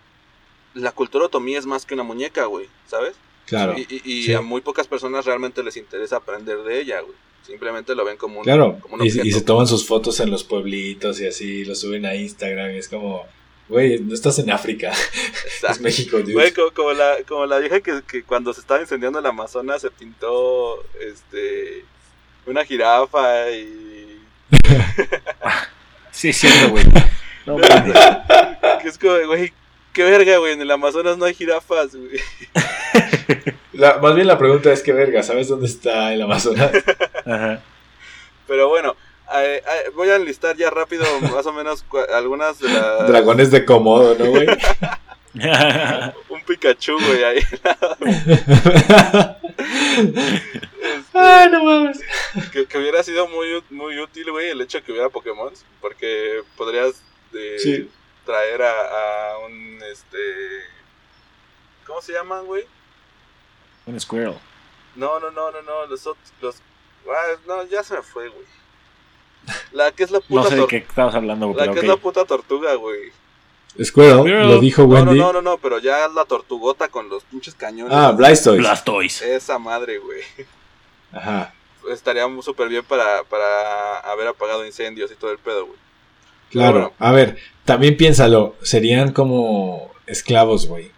[SPEAKER 3] la cultura otomí es más que una muñeca, güey, ¿sabes?
[SPEAKER 5] Claro.
[SPEAKER 3] Y, y- y
[SPEAKER 5] sí.
[SPEAKER 3] a muy pocas personas realmente les interesa aprender de ella, güey. Simplemente lo ven como un,
[SPEAKER 5] Claro.
[SPEAKER 3] como un
[SPEAKER 5] Y, y se toman sus fotos en los pueblitos y así, lo suben a Instagram. y es como, güey, no estás en África, es. México, dude.
[SPEAKER 3] Güey, como, como la, como la vieja que, que cuando se estaba incendiando el Amazonas se pintó este una jirafa y
[SPEAKER 4] Sí, cierto, güey. No,
[SPEAKER 3] que es como, güey, qué verga, güey, en el Amazonas no hay jirafas, güey.
[SPEAKER 5] La- más bien la pregunta es que verga, ¿sabes dónde está el Amazonas?
[SPEAKER 4] Ajá.
[SPEAKER 3] Pero bueno, eh, eh, voy a enlistar ya rápido más o menos cua- algunas de las...
[SPEAKER 5] Dragones de Komodo, ¿no, güey?
[SPEAKER 3] Un Pikachu, güey, ahí.
[SPEAKER 5] Ay, no mames.
[SPEAKER 3] que, que hubiera sido muy, muy útil, güey, el hecho de que hubiera Pokémon, porque podrías eh,
[SPEAKER 5] Sí.
[SPEAKER 3] traer a, a un, este, ¿cómo se llaman, güey?
[SPEAKER 4] Un squirrel.
[SPEAKER 3] No, no, no, no, no, los otros, los, ah, no, ya se me fue, güey. La que es la
[SPEAKER 4] No
[SPEAKER 3] puta,
[SPEAKER 4] sé de qué estabas hablando, güey,
[SPEAKER 3] la que es la puta tortuga, güey.
[SPEAKER 5] Squirrel,
[SPEAKER 4] Squirrel.
[SPEAKER 5] lo dijo
[SPEAKER 3] No, no,
[SPEAKER 5] Wendy.
[SPEAKER 3] no, no, no, pero ya la tortugota con los pinches cañones.
[SPEAKER 5] Ah, Blastoise.
[SPEAKER 4] Blastoise.
[SPEAKER 3] Esa madre, güey.
[SPEAKER 5] Ajá.
[SPEAKER 3] Estaría súper bien para, para haber apagado incendios y todo el pedo, güey.
[SPEAKER 5] Claro.
[SPEAKER 3] Bueno.
[SPEAKER 5] A ver, también piénsalo. Serían como esclavos, güey.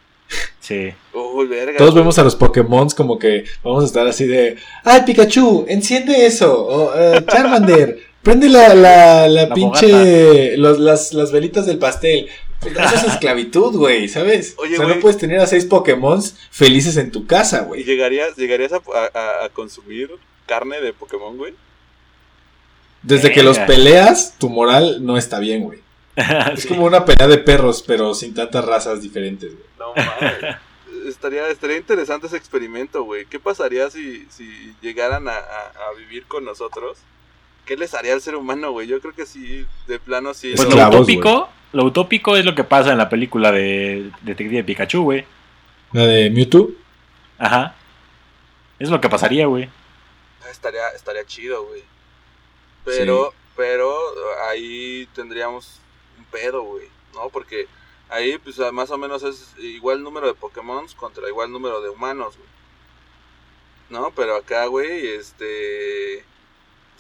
[SPEAKER 4] Sí.
[SPEAKER 3] Uy, verga.
[SPEAKER 5] Todos
[SPEAKER 3] güey.
[SPEAKER 5] vemos a los Pokémon como que vamos a estar así de. ¡Ay, Pikachu! ¡Enciende eso! O, eh, Charmander, prende la, la, la,
[SPEAKER 4] La
[SPEAKER 5] pinche. los- las, las velitas del pastel. Pues Eso es esclavitud, güey, ¿sabes?
[SPEAKER 3] Oye,
[SPEAKER 5] o sea, no puedes tener a seis Pokémon felices en tu casa,
[SPEAKER 3] ¿Y
[SPEAKER 5] güey.
[SPEAKER 3] llegarías, llegarías a, a- a consumir carne de Pokémon, güey?
[SPEAKER 5] Desde que los peleas, tu moral no está bien, güey. Es
[SPEAKER 4] Sí.
[SPEAKER 5] como una pelea de perros, pero sin tantas razas diferentes, güey.
[SPEAKER 3] No mames. estaría, estaría interesante ese experimento, güey. ¿Qué pasaría si, si llegaran a, a- a vivir con nosotros? ¿Qué les haría al ser humano, güey? Yo creo que sí, de plano sí.
[SPEAKER 4] Pues lo utópico, lo utópico es lo que pasa en la película de Detective Pikachu, güey.
[SPEAKER 5] La de Mewtwo.
[SPEAKER 4] Ajá. Es lo que pasaría, güey.
[SPEAKER 3] estaría, estaría chido, güey. Pero, pero ahí tendríamos un pedo, güey, ¿no? Porque ahí, pues, más o menos es igual número de Pokémon contra igual número de humanos, güey. ¿No? Pero acá, güey, este...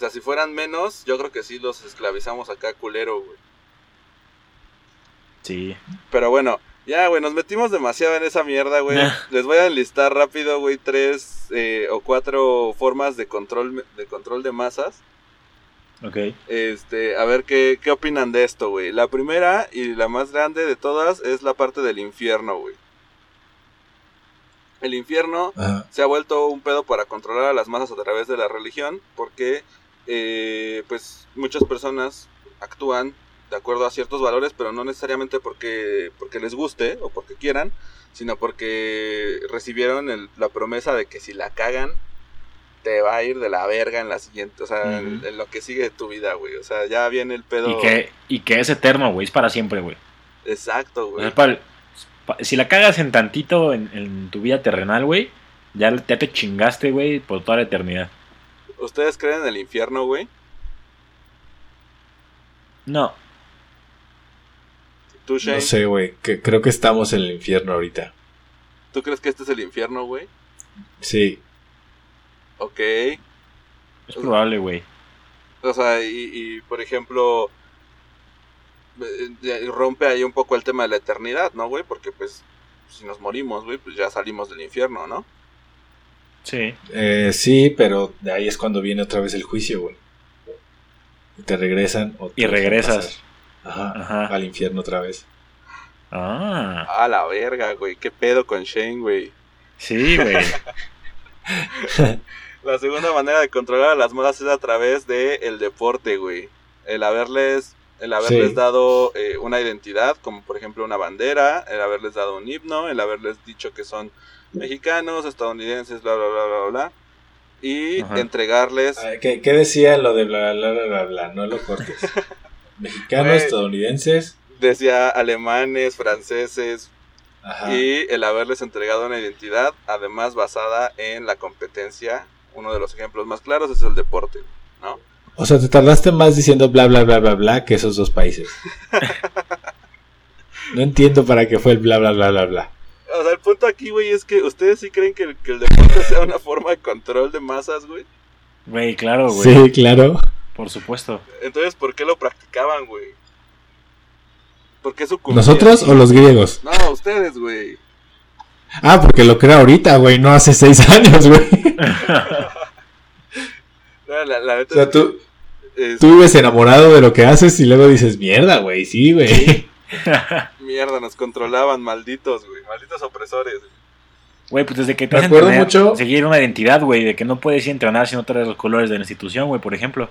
[SPEAKER 3] O sea, si fueran menos, yo creo que sí los esclavizamos acá culero, güey.
[SPEAKER 4] Sí.
[SPEAKER 3] Pero bueno, ya, güey, nos metimos demasiado en esa mierda, güey. Les voy a enlistar rápido, güey, tres eh, o cuatro formas de control de control de masas.
[SPEAKER 4] Ok.
[SPEAKER 3] Este, a ver qué, qué opinan de esto, güey. La primera y la más grande de todas es la parte del infierno, güey. El infierno
[SPEAKER 5] Ajá.
[SPEAKER 3] se ha vuelto un pedo para controlar a las masas a través de la religión, porque eh, pues muchas personas actúan de acuerdo a ciertos valores, pero no necesariamente porque, porque les guste o porque quieran, sino porque recibieron el- la promesa de que si la cagan, te va a ir de la verga en la siguiente, o sea, en, lo que sigue de tu vida, güey. O sea, ya viene el pedo.
[SPEAKER 4] Y que, y que es eterno, güey. Es para siempre, güey.
[SPEAKER 3] Exacto,
[SPEAKER 4] O
[SPEAKER 3] güey.
[SPEAKER 4] sea, para- pa- si la cagas en tantito en, en tu vida terrenal, güey, Ya, ya te chingaste, güey, por toda la eternidad.
[SPEAKER 3] ¿Ustedes creen en el infierno, güey?
[SPEAKER 4] No.
[SPEAKER 3] ¿Tú, Shane?
[SPEAKER 5] No sé, güey. que- Creo que estamos en el infierno ahorita.
[SPEAKER 3] ¿Tú crees que este es el infierno, güey?
[SPEAKER 5] Sí.
[SPEAKER 3] Ok.
[SPEAKER 4] Es probable, güey.
[SPEAKER 3] O sea, y, y, por ejemplo, eh, eh, rompe ahí un poco el tema de la eternidad, ¿no, güey? Porque pues si nos morimos, güey, pues ya salimos del infierno, ¿no?
[SPEAKER 4] Sí.
[SPEAKER 5] Eh, sí, pero de ahí es cuando viene otra vez el juicio, güey. Y te regresan. o te
[SPEAKER 4] Y regresas.
[SPEAKER 5] Ajá,
[SPEAKER 4] Ajá.
[SPEAKER 5] Al infierno otra vez.
[SPEAKER 4] Ah.
[SPEAKER 3] A la verga, güey. ¿Qué pedo con Shane, güey?
[SPEAKER 4] Sí, güey.
[SPEAKER 3] La segunda manera de controlar a las modas es a través de el deporte, güey. El haberles, el haberles
[SPEAKER 5] Sí.
[SPEAKER 3] dado eh, una identidad, como por ejemplo una bandera, el haberles dado un himno, el haberles dicho que son mexicanos, estadounidenses, bla, bla, bla, bla, bla. Y
[SPEAKER 4] Ajá.
[SPEAKER 3] entregarles...
[SPEAKER 5] Ah, ¿Qué, qué decía lo de bla, bla, bla, bla, bla? No lo cortes. Mexicanos, estadounidenses.
[SPEAKER 3] Decía alemanes, franceses,
[SPEAKER 5] Ajá.
[SPEAKER 3] y el haberles entregado una identidad, además basada en la competencia. Uno de los ejemplos más claros es el deporte, ¿no?
[SPEAKER 5] O sea, te tardaste más diciendo bla, bla, bla, bla, bla que esos dos países. no entiendo para qué fue el bla, bla, bla, bla, bla.
[SPEAKER 3] O sea, el punto aquí, güey, es que ustedes sí creen que el, que el deporte sea una forma de control de masas, güey.
[SPEAKER 4] Güey, claro, güey.
[SPEAKER 5] Sí, claro.
[SPEAKER 4] Por supuesto.
[SPEAKER 3] Entonces, ¿por qué lo practicaban, güey? ¿Por qué sucumbían?
[SPEAKER 5] ¿Nosotros o los griegos?
[SPEAKER 3] No, ustedes, güey.
[SPEAKER 5] Ah, porque lo crea ahorita, güey, no hace seis años, güey.
[SPEAKER 3] No, la, la neta
[SPEAKER 5] O sea,
[SPEAKER 3] es que,
[SPEAKER 5] tú,
[SPEAKER 3] es-
[SPEAKER 5] tú vives enamorado de lo que haces y luego dices, mierda, güey, sí, güey.
[SPEAKER 3] Mierda, nos controlaban, malditos, güey. Malditos opresores.
[SPEAKER 4] Güey, pues desde que te
[SPEAKER 5] Me
[SPEAKER 4] hacen
[SPEAKER 5] acuerdo
[SPEAKER 4] tener-
[SPEAKER 5] mucho-
[SPEAKER 4] seguir una identidad, güey, de que no puedes ir a entrenar si no traes los colores de la institución, güey, por ejemplo.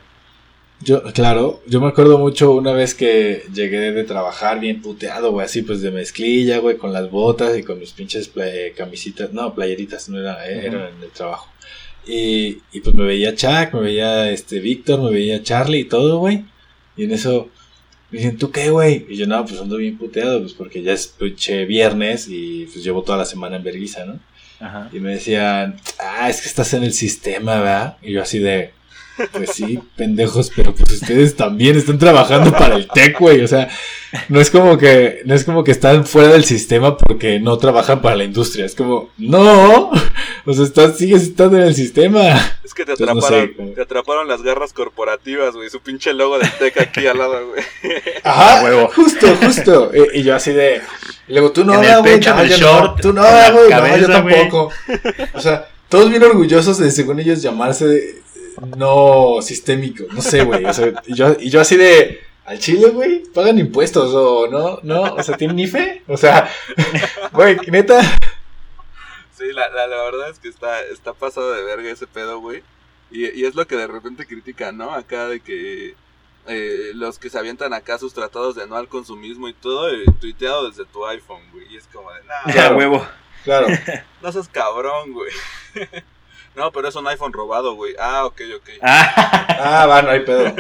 [SPEAKER 5] Yo, claro, yo me acuerdo mucho una vez que llegué de trabajar bien puteado, güey, así pues de mezclilla, güey, con las botas y con mis pinches play- camisitas, no, playeritas, no era, eh,
[SPEAKER 4] Ujú.
[SPEAKER 5] eran en el trabajo. Y, y pues me veía Chuck, me veía este Víctor, me veía Charlie y todo, güey. Y en eso me dicen, ¿tú qué, güey? Y yo, no, pues ando bien puteado, pues porque ya es pinche viernes y pues llevo toda la semana en vergüenza, ¿no?
[SPEAKER 4] Ajá.
[SPEAKER 5] Y me decían, ah, es que estás en el sistema, ¿verdad? Y yo así de, pues sí, pendejos, pero pues ustedes también están trabajando para el tech, güey. O sea, no es como que, no es como que están fuera del sistema porque no trabajan para la industria. Es como, no, o sea, estás, sigues estando en el sistema.
[SPEAKER 3] Es que te
[SPEAKER 5] Entonces, no
[SPEAKER 3] atraparon,
[SPEAKER 5] sé,
[SPEAKER 3] te atraparon las garras corporativas, güey. Su pinche logo del Tec aquí al lado, güey.
[SPEAKER 5] Ajá,
[SPEAKER 4] huevo.
[SPEAKER 5] justo, justo. Y, y yo así de, y luego tú no, güey, no, no, tú no, güey, no, yo tampoco. O sea, todos bien orgullosos de, según ellos, llamarse eh, no sistémico, no sé, güey. O sea, y yo, y yo así de, al Chile, güey, pagan impuestos o no, no, o sea, tienen IFE. O sea, güey, neta.
[SPEAKER 3] Sí, la, la, la verdad es que está, está pasado de verga ese pedo, güey. Y, y es lo que de repente critican, ¿no? Acá de que eh, los que se avientan acá sus tratados de no al consumismo y todo, eh, tuiteado desde tu iPhone, güey. Y es como de, nah,
[SPEAKER 4] Ya, huevo.
[SPEAKER 5] Claro.
[SPEAKER 3] no seas cabrón, güey. no, pero es un iPhone robado, güey. Ah, ok, ok.
[SPEAKER 4] Ah,
[SPEAKER 5] Ah, va, no hay pedo.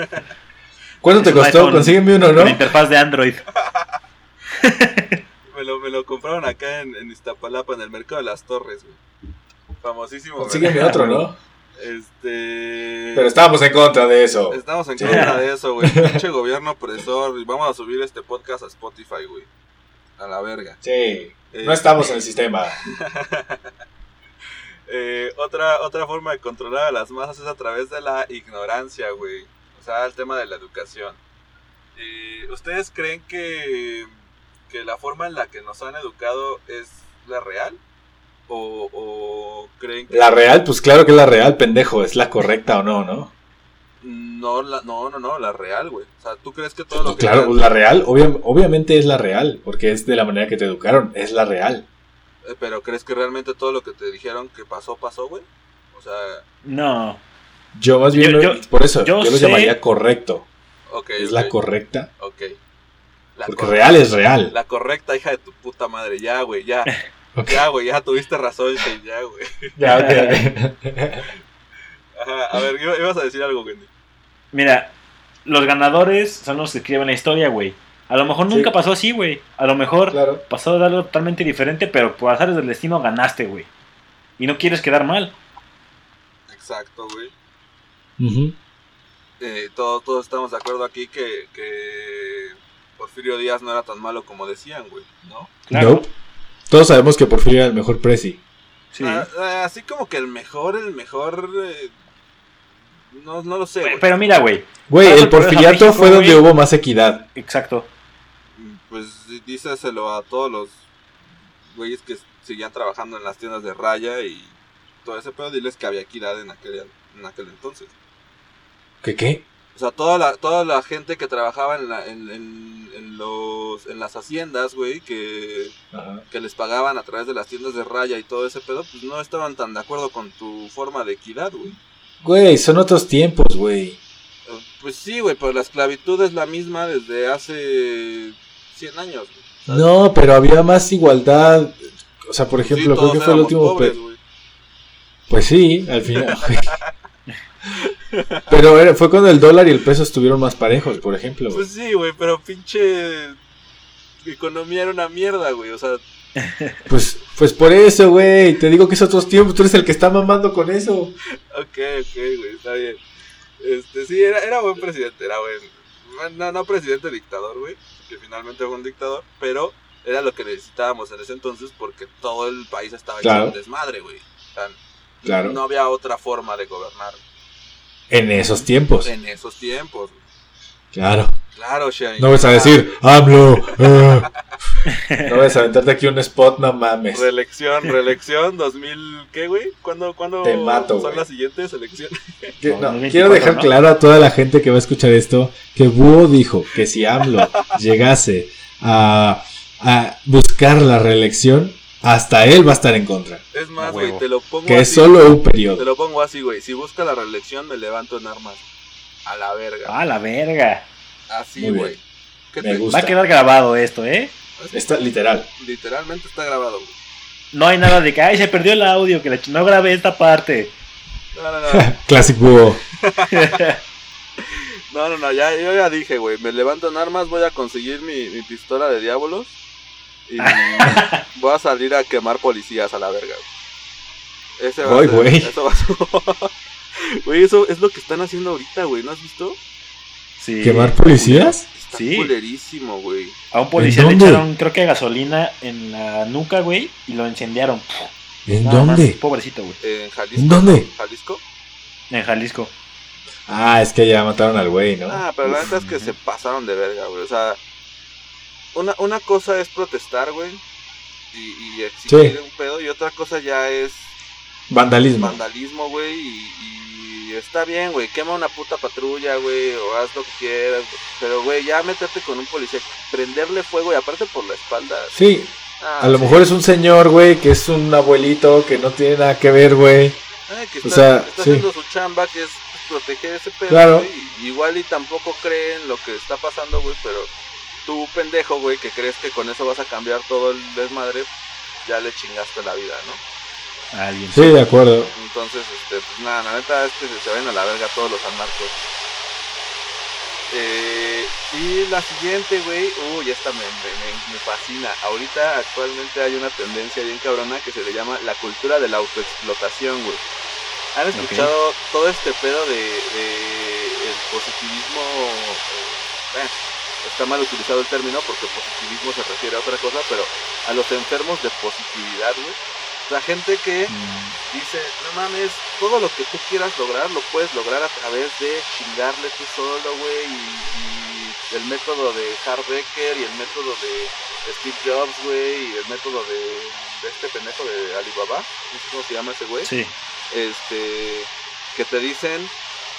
[SPEAKER 5] ¿Cuánto te
[SPEAKER 4] Es
[SPEAKER 5] costó? Consígueme uno, ¿no?
[SPEAKER 4] Con interfaz de Android.
[SPEAKER 3] Me lo, me lo compraron acá en, en Iztapalapa, en el mercado de las torres, güey. Famosísimo, güey.
[SPEAKER 5] Consígueme otro, ¿no?
[SPEAKER 3] Este...
[SPEAKER 5] Pero estábamos en contra de eso.
[SPEAKER 3] Estamos en contra de eso, güey. Pinche gobierno opresor. Y vamos a subir este podcast a Spotify, güey. A la verga.
[SPEAKER 5] Sí.
[SPEAKER 3] Eh,
[SPEAKER 5] No estamos en el sistema.
[SPEAKER 3] eh, otra, otra forma de controlar a las masas es a través de la ignorancia, güey. O sea, el tema de la educación. Eh, ¿Ustedes creen que, que la forma en la que nos han educado es la real? ¿O, o creen que...
[SPEAKER 5] La real, pues claro que es la real, pendejo. ¿Es la correcta o no, no?
[SPEAKER 3] No, la, no, no, no, la real, güey. O sea, ¿tú crees que todo lo que...
[SPEAKER 5] Claro,
[SPEAKER 3] te-
[SPEAKER 5] pues la real, obvia- obviamente es la real, porque es de la manera que te educaron, es la real.
[SPEAKER 3] Eh, Pero ¿crees que realmente todo lo que te dijeron que pasó, pasó, güey? O sea,
[SPEAKER 4] No.
[SPEAKER 5] Yo más bien,
[SPEAKER 4] Yo-
[SPEAKER 5] lo-
[SPEAKER 4] yo-
[SPEAKER 5] por eso,
[SPEAKER 4] yo
[SPEAKER 5] yo, lo
[SPEAKER 4] sé-
[SPEAKER 5] llamaría correcto.
[SPEAKER 3] ok.
[SPEAKER 5] Es la correcta,
[SPEAKER 3] Ok. La
[SPEAKER 5] porque
[SPEAKER 3] cor-
[SPEAKER 5] real es real.
[SPEAKER 3] La correcta hija de tu puta madre. Ya, güey, ya. Ya, güey, ya tuviste razón, Shane, ya, güey.
[SPEAKER 5] Ya, ok, ok.
[SPEAKER 3] Ajá, a ver, iba- ibas a decir algo, Wendy.
[SPEAKER 4] Mira, los ganadores son los que escriben la historia, güey. A lo mejor
[SPEAKER 5] Sí.
[SPEAKER 4] nunca pasó así, güey. A lo mejor
[SPEAKER 5] Claro.
[SPEAKER 4] pasó de algo totalmente diferente, pero por azares del destino ganaste, güey. y no quieres quedar mal.
[SPEAKER 3] Exacto, güey. Eh, todos, todos estamos de acuerdo aquí que, que Porfirio Díaz no era tan malo como decían, güey, ¿no?
[SPEAKER 4] Claro.
[SPEAKER 5] Nope. Todos sabemos que Porfirio era el mejor presi.
[SPEAKER 4] Sí.
[SPEAKER 3] Ah, ah, así como que el mejor, el mejor... eh, no, no lo sé, güey.
[SPEAKER 4] Pero mira, güey.
[SPEAKER 5] Güey, el porfiriato
[SPEAKER 4] México,
[SPEAKER 5] fue donde
[SPEAKER 4] güey.
[SPEAKER 5] hubo más equidad.
[SPEAKER 4] Exacto.
[SPEAKER 3] Pues díselo a todos los güeyes que seguían trabajando en las tiendas de raya y todo ese pedo, diles que había equidad en aquel, en aquel entonces.
[SPEAKER 5] ¿Qué qué?
[SPEAKER 3] O sea, toda la, toda la gente que trabajaba en, la- en, en- en los, en las haciendas, güey, que,
[SPEAKER 5] Ajá.
[SPEAKER 3] que les pagaban a través de las tiendas de raya y todo ese pedo, pues no estaban tan de acuerdo con tu forma de equidad, güey.
[SPEAKER 5] Güey, son otros tiempos, güey.
[SPEAKER 3] Eh, Pues sí, güey, pero la esclavitud es la misma desde hace 100 años. güey.
[SPEAKER 5] No, pero había más igualdad. O sea, por
[SPEAKER 3] Sí,
[SPEAKER 5] ejemplo, creo
[SPEAKER 3] todos
[SPEAKER 5] que fue el último.
[SPEAKER 3] pobres.
[SPEAKER 5] Pues sí, al final. pero era- fue cuando el dólar y el peso estuvieron más parejos, por ejemplo.
[SPEAKER 3] Pues sí, güey, pero pinche economía era una mierda, güey. O sea,
[SPEAKER 5] Pues, pues por eso, güey. Te digo que es otros tiempos. Tú eres el que está mamando con eso.
[SPEAKER 3] ok, ok, güey, está bien. Este, sí, era, era buen presidente, era buen. No, no presidente dictador, güey, que finalmente fue un dictador, pero era lo que necesitábamos en ese entonces porque todo el país estaba
[SPEAKER 5] Claro.
[SPEAKER 3] hecho un desmadre, güey. O sea,
[SPEAKER 5] Claro.
[SPEAKER 3] no había otra forma de gobernar
[SPEAKER 5] En esos tiempos.
[SPEAKER 3] en esos tiempos.
[SPEAKER 5] Claro.
[SPEAKER 3] Claro, Shane.
[SPEAKER 5] No vas a decir, AMLO. ah". No vas a aventarte aquí un spot, no mames.
[SPEAKER 3] Reelección, reelección 2000, ¿qué, güey? ¿Cuándo, cuándo
[SPEAKER 5] Te mato,
[SPEAKER 3] son
[SPEAKER 5] güey.
[SPEAKER 3] las siguientes elecciones?
[SPEAKER 5] Que-
[SPEAKER 4] No,
[SPEAKER 5] no,
[SPEAKER 4] 2024,
[SPEAKER 5] quiero dejar
[SPEAKER 4] ¿no?
[SPEAKER 5] claro a toda la gente que va a escuchar esto que Búho dijo que si AMLO llegase a, a buscar la reelección, hasta él va a estar en contra.
[SPEAKER 3] Es más,
[SPEAKER 4] A
[SPEAKER 3] güey, te lo pongo
[SPEAKER 5] Que es solo un
[SPEAKER 3] Te
[SPEAKER 5] periodo.
[SPEAKER 3] lo pongo así, güey. Si busca la reelección, me levanto en armas. A la verga.
[SPEAKER 4] Ah, la verga.
[SPEAKER 3] Así, güey. ¿Qué
[SPEAKER 5] Me
[SPEAKER 3] te-
[SPEAKER 5] gusta.
[SPEAKER 4] Va a quedar grabado esto, ¿eh?
[SPEAKER 5] Está literal.
[SPEAKER 3] Literalmente está grabado, güey.
[SPEAKER 4] No hay nada de que, ay, se perdió el audio, que la ch- no grabé esta parte.
[SPEAKER 3] No, no, no.
[SPEAKER 5] Classic Búho.
[SPEAKER 3] No, no, no. Ya, yo ya dije, güey. Me levanto en armas, voy a conseguir mi, mi pistola de diablos. Y voy a salir a quemar policías a la verga, güey. Ese va a
[SPEAKER 5] Ay,
[SPEAKER 3] ser-
[SPEAKER 5] güey.
[SPEAKER 3] Eso va a ser- Güey, eso es lo que están haciendo ahorita, güey. ¿No has visto?
[SPEAKER 4] Sí.
[SPEAKER 5] ¿Quemar policías?
[SPEAKER 3] Está
[SPEAKER 4] Sí.
[SPEAKER 3] culerísimo, güey.
[SPEAKER 4] A un policía
[SPEAKER 5] ¿En
[SPEAKER 4] le echaron, creo que gasolina en la nuca, güey, y lo incendiaron.
[SPEAKER 5] ¿En
[SPEAKER 4] Nada más,
[SPEAKER 5] dónde?
[SPEAKER 4] pobrecito, güey.
[SPEAKER 3] En Jalisco.
[SPEAKER 5] ¿En dónde?
[SPEAKER 3] ¿Jalisco?
[SPEAKER 4] En Jalisco.
[SPEAKER 5] Ah, es que ya mataron al güey, ¿no?
[SPEAKER 3] Ah, pero la neta es que se pasaron de verga, güey. O sea, una, una cosa es protestar, güey, y, y exigir
[SPEAKER 5] Sí.
[SPEAKER 3] un pedo, y otra cosa ya es
[SPEAKER 5] Vandalismo.
[SPEAKER 3] vandalismo, güey, y, y está bien, güey, quema una puta patrulla, güey, o haz lo que quieras, pero, güey, ya meterte con un policía, prenderle fuego, y aparte por la espalda.
[SPEAKER 5] Sí,
[SPEAKER 3] ah,
[SPEAKER 5] a lo
[SPEAKER 3] sí.
[SPEAKER 5] mejor es un señor, güey, que es un abuelito que no tiene nada que ver, güey.
[SPEAKER 3] Que
[SPEAKER 5] o
[SPEAKER 3] está,
[SPEAKER 5] sea,
[SPEAKER 3] está
[SPEAKER 5] sí.
[SPEAKER 3] haciendo su chamba, que es proteger ese pedo,
[SPEAKER 5] Claro.
[SPEAKER 3] y igual y tampoco cree en lo que está pasando, güey, pero tú, pendejo, güey, que crees que con eso vas a cambiar todo el desmadre, ya le chingaste la vida, ¿no?
[SPEAKER 4] A alguien.
[SPEAKER 5] Sí, de acuerdo.
[SPEAKER 3] Entonces, este, pues nada, la neta es que se, se vayan a la verga todos los anarcos. Eh, y la siguiente, güey, uy, esta me, me, me- me fascina. Ahorita actualmente hay una tendencia bien cabrona que se le llama la cultura de la autoexplotación, güey. ¿Han escuchado todo este pedo de, de el positivismo? eh, bueno, está mal utilizado el término porque positivismo se refiere a otra cosa, pero a los enfermos de positividad, güey. La gente que
[SPEAKER 4] Mm,
[SPEAKER 3] dice, no mames, todo lo que tú quieras lograr lo puedes lograr a través de chingarle tú solo, güey, y, y el método de Hardbecker y el método de Steve Jobs, güey, y el método de, de este pendejo de Alibaba, no sé cómo se llama ese güey,
[SPEAKER 4] Sí.
[SPEAKER 3] este, que te dicen,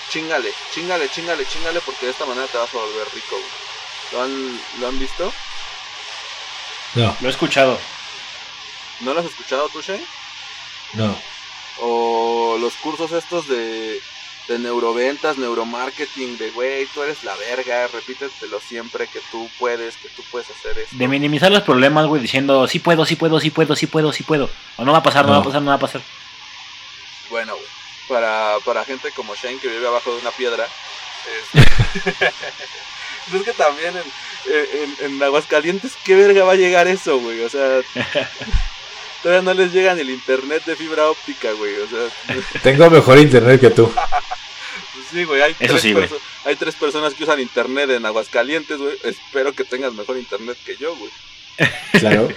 [SPEAKER 3] chingale, chingale, chingale, chingale, porque de esta manera te vas a volver rico, güey. ¿Lo han, ¿Lo han visto?
[SPEAKER 5] No,
[SPEAKER 4] Lo he escuchado.
[SPEAKER 3] ¿No lo has escuchado tú, Shane?
[SPEAKER 5] no.
[SPEAKER 3] O los cursos estos de, de neuroventas, neuromarketing, de güey, tú eres la verga, repítetelo siempre que tú puedes, que tú puedes hacer esto.
[SPEAKER 4] De minimizar los problemas, güey, diciendo, sí puedo, sí puedo, sí puedo, sí puedo, sí puedo. O no va a pasar, no,
[SPEAKER 5] No.
[SPEAKER 4] va a pasar, no va a pasar.
[SPEAKER 3] Bueno, güey, para, para gente como Shane que vive abajo de una piedra, es, es que también en, en, en Aguascalientes, ¿qué verga va a llegar eso, güey? O sea, todavía no les llega ni el internet de fibra óptica, güey. O sea,
[SPEAKER 5] Tengo mejor internet que tú.
[SPEAKER 3] pues sí, güey. Hay,
[SPEAKER 4] Eso
[SPEAKER 3] tres
[SPEAKER 4] sí, güey.
[SPEAKER 3] hay tres personas que usan internet en Aguascalientes, güey. Espero que tengas mejor internet que yo, güey.
[SPEAKER 5] Claro.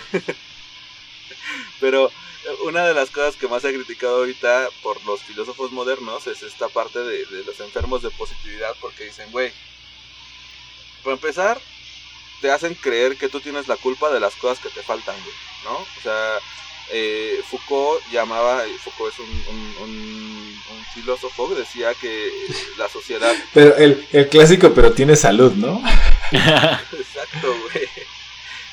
[SPEAKER 3] Pero eh, una de las cosas que más se ha criticado ahorita por los filósofos modernos es esta parte de, de los enfermos de positividad porque dicen, güey, para empezar, te hacen creer que tú tienes la culpa de las cosas que te faltan, güey, ¿no? O sea, eh, Foucault llamaba, y Foucault es un, un- un- un filósofo que decía que la sociedad...
[SPEAKER 5] Pero el, el clásico, pero tiene salud, ¿no?
[SPEAKER 3] Exacto, güey.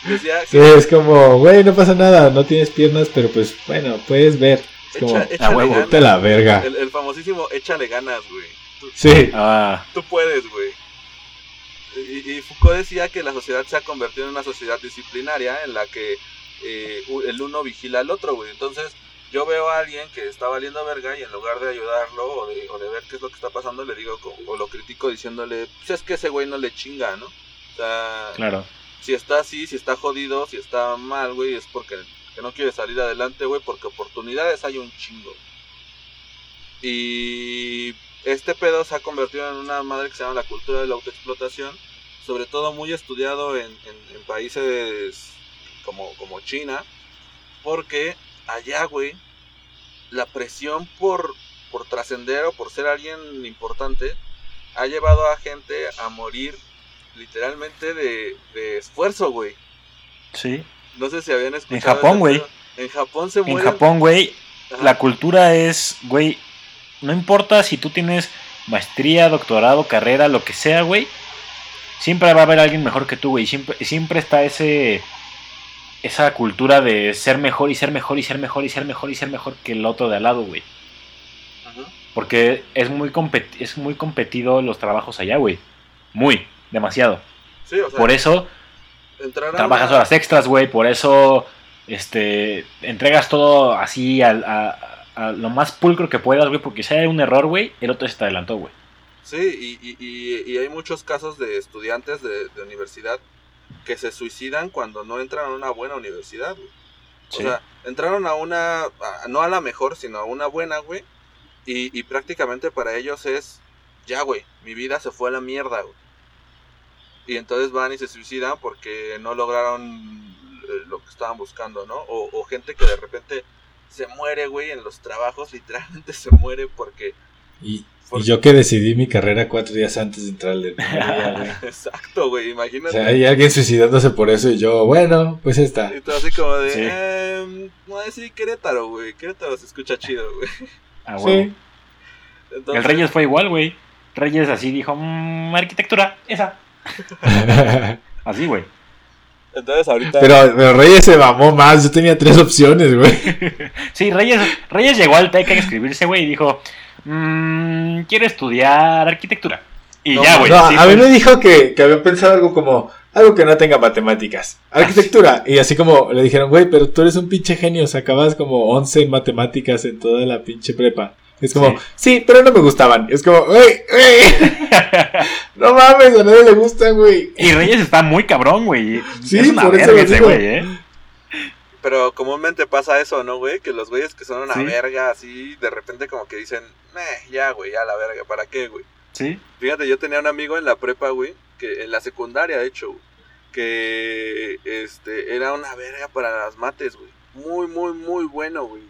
[SPEAKER 3] Decía
[SPEAKER 5] Sí, es como, güey, no pasa nada, no tienes piernas, pero pues bueno, puedes ver. Es como,
[SPEAKER 3] echa, échale
[SPEAKER 4] huevo,
[SPEAKER 3] ganas.
[SPEAKER 5] vete a la verga.
[SPEAKER 3] El, el famosísimo échale ganas, güey. Tú-
[SPEAKER 5] Sí,
[SPEAKER 4] Ah,
[SPEAKER 3] tú puedes, güey. Y, y Foucault decía que la sociedad se ha convertido en una sociedad disciplinaria en la que eh, el uno vigila al otro, güey. Entonces, yo veo a alguien que está valiendo verga y en lugar de ayudarlo o de, o de ver qué es lo que está pasando, le digo, o lo critico diciéndole, pues es que ese güey no le chinga, ¿no? O sea,
[SPEAKER 4] claro.
[SPEAKER 3] si está así, si está jodido, si está mal, güey, es porque que no quiere salir adelante, güey, porque oportunidades hay un chingo. Y este pedo se ha convertido en una madre que se llama la cultura de la autoexplotación, sobre todo muy estudiado en, en- en países como, como China, porque allá, güey, la presión por, por trascender o por ser alguien importante ha llevado a gente a morir literalmente de, de esfuerzo, güey.
[SPEAKER 4] Sí.
[SPEAKER 3] No sé si habían escuchado.
[SPEAKER 4] Japón,
[SPEAKER 3] ese
[SPEAKER 4] güey.
[SPEAKER 3] En Japón se
[SPEAKER 4] En
[SPEAKER 3] mueren.
[SPEAKER 4] Japón, güey, la cultura es, güey, no importa si tú tienes maestría, doctorado, carrera, lo que sea, güey, siempre va a haber alguien mejor que tú, güey. Siempre, siempre está ese esa cultura de ser mejor y ser mejor y ser mejor y ser mejor y ser mejor que el otro de al lado, güey. Porque es muy, es muy competido los trabajos allá, güey. Muy, demasiado.
[SPEAKER 3] Sí, o sea,
[SPEAKER 4] Por eso trabajas
[SPEAKER 3] una-
[SPEAKER 4] horas extras, güey, por eso este entregas todo así al- a, a lo más pulcro que puedas, güey, porque si hay un error, güey, el otro se te adelantó, güey.
[SPEAKER 3] Sí, y, y- y- y hay muchos casos de estudiantes de, de universidad que se suicidan cuando no entran a una buena universidad, güey. O
[SPEAKER 4] Sí.
[SPEAKER 3] sea, entraron a una, a- no a la mejor, sino a una buena, güey. Y, y prácticamente para ellos es, ya, güey, mi vida se fue a la mierda, güey. Y entonces van y se suicidan porque no lograron eh, lo que estaban buscando, ¿no? O, o gente que de repente se muere, güey, en los trabajos, literalmente se muere porque...
[SPEAKER 5] y, yo que decidí mi carrera cuatro días antes de entrar al güey.
[SPEAKER 3] Exacto, güey,
[SPEAKER 5] O
[SPEAKER 3] imagínate.
[SPEAKER 5] sea, hay alguien suicidándose por eso y yo, bueno, pues está.
[SPEAKER 3] Y todo así como de,
[SPEAKER 4] Sí.
[SPEAKER 3] ehm, no voy a decir Querétaro, güey. Querétaro se escucha chido, güey.
[SPEAKER 4] Ah, huevo.
[SPEAKER 5] Sí.
[SPEAKER 3] Entonces,
[SPEAKER 4] El Reyes fue igual, güey. Reyes así dijo, "Mm, arquitectura, esa. Así, güey.
[SPEAKER 3] Entonces ahorita.
[SPEAKER 5] pero, pero Reyes se mamó más, yo tenía tres opciones, güey.
[SPEAKER 4] Sí, Reyes, Reyes llegó al TEC a inscribirse, güey, y dijo, "Mm, quiero estudiar arquitectura. Y
[SPEAKER 3] No,
[SPEAKER 4] ya, güey.
[SPEAKER 5] No, a mí me dijo que, que había pensado algo como, algo que no tenga matemáticas. Arquitectura. Y así como le dijeron, güey, pero tú eres un pinche genio, sacabas como 11 en matemáticas en toda la pinche prepa. Es como,
[SPEAKER 4] Sí.
[SPEAKER 5] sí, pero no me gustaban. Es como, güey, güey. no mames, a nadie le gustan, güey.
[SPEAKER 4] Y Reyes está muy cabrón, güey.
[SPEAKER 5] Sí,
[SPEAKER 4] es una
[SPEAKER 5] por eso
[SPEAKER 4] verga
[SPEAKER 5] lo
[SPEAKER 4] ese güey, ¿eh?
[SPEAKER 3] Pero comúnmente pasa eso, ¿no, güey? Que los güeyes que son una
[SPEAKER 4] Sí.
[SPEAKER 3] verga, así, de repente como que dicen, meh, ya, güey, ya la verga, ¿para qué, güey?
[SPEAKER 4] Sí.
[SPEAKER 3] Fíjate, yo tenía un amigo en la prepa, güey, que en la secundaria, de hecho, güey, que este era una verga para las mates, güey. Muy, muy, muy bueno, güey.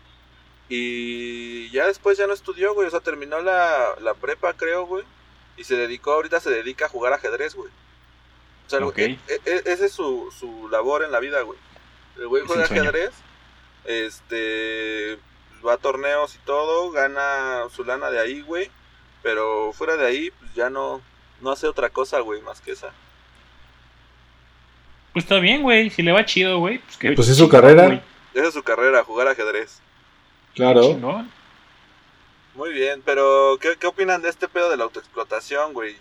[SPEAKER 3] Y ya después ya no estudió, güey. O sea, terminó la, la prepa, creo, güey. Y se dedicó, ahorita se dedica a jugar ajedrez, güey. O sea, el
[SPEAKER 4] Ok.
[SPEAKER 3] güey- e- e- ese es su, su labor en la vida, güey. El güey juega ajedrez, este, va a torneos y todo, gana su lana de ahí, güey. Pero fuera de ahí, pues ya no, no hace otra cosa, güey, más que esa.
[SPEAKER 4] Pues está bien, güey. Si le va chido, güey. Pues, que
[SPEAKER 5] Pues es su carrera.
[SPEAKER 4] güey.
[SPEAKER 3] Esa es su carrera, jugar ajedrez.
[SPEAKER 5] Claro.
[SPEAKER 4] Chingón.
[SPEAKER 3] Muy bien, pero ¿qué, qué opinan de este pedo de la autoexplotación, güey?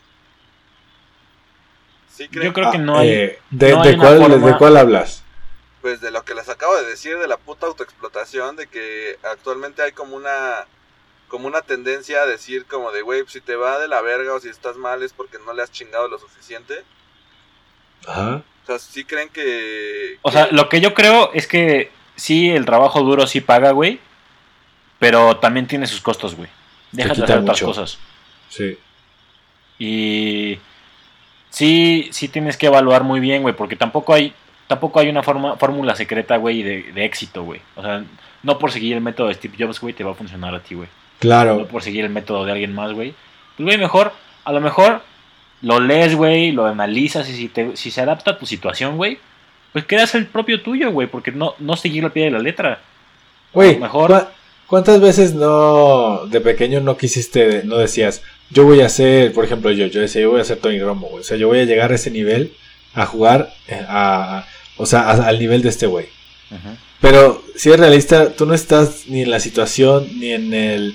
[SPEAKER 3] ¿Sí creen?
[SPEAKER 4] Yo creo que
[SPEAKER 5] Ah,
[SPEAKER 4] no hay.
[SPEAKER 5] eh, ¿de,
[SPEAKER 4] no
[SPEAKER 5] de
[SPEAKER 4] hay una
[SPEAKER 5] cuál,
[SPEAKER 4] forma-
[SPEAKER 5] ¿De cuál hablas?
[SPEAKER 3] Pues de lo que les acabo de decir de la puta autoexplotación, de que actualmente hay como una como una tendencia a decir como de, güey, si te va de la verga o si estás mal es porque no le has chingado lo suficiente.
[SPEAKER 5] Ajá.
[SPEAKER 3] O sea, ¿sí creen que...
[SPEAKER 4] O
[SPEAKER 3] que-
[SPEAKER 4] sea, lo que yo creo es que sí, el trabajo duro sí paga, güey. Pero también tiene sus costos, güey. Dejas de hacer otras cosas.
[SPEAKER 5] Sí.
[SPEAKER 4] Y sí, sí tienes que evaluar muy bien, güey, porque tampoco hay, tampoco hay una forma, fórmula secreta, güey, de, de éxito, güey. O sea, no por seguir el método de Steve Jobs, güey, te va a funcionar a ti, güey. No
[SPEAKER 5] Claro.
[SPEAKER 4] por seguir el método de alguien más, güey. Pues, güey, mejor, a lo mejor lo lees, güey, lo analizas y si, te, si se adapta a tu situación, güey, pues creas el propio tuyo, güey, porque no, no seguir al pie de la letra.
[SPEAKER 5] Güey,
[SPEAKER 4] mejor-
[SPEAKER 5] ¿cuá- ¿cuántas veces no de pequeño no quisiste, no decías, yo voy a ser, por ejemplo, yo, yo decía, yo voy a ser Tony Romo, güey. O sea, yo voy a llegar a ese nivel a jugar, eh, a, a- o sea, a- al nivel de este güey.
[SPEAKER 4] Ujú.
[SPEAKER 5] Pero si eres realista, tú no estás ni en la situación, ni en el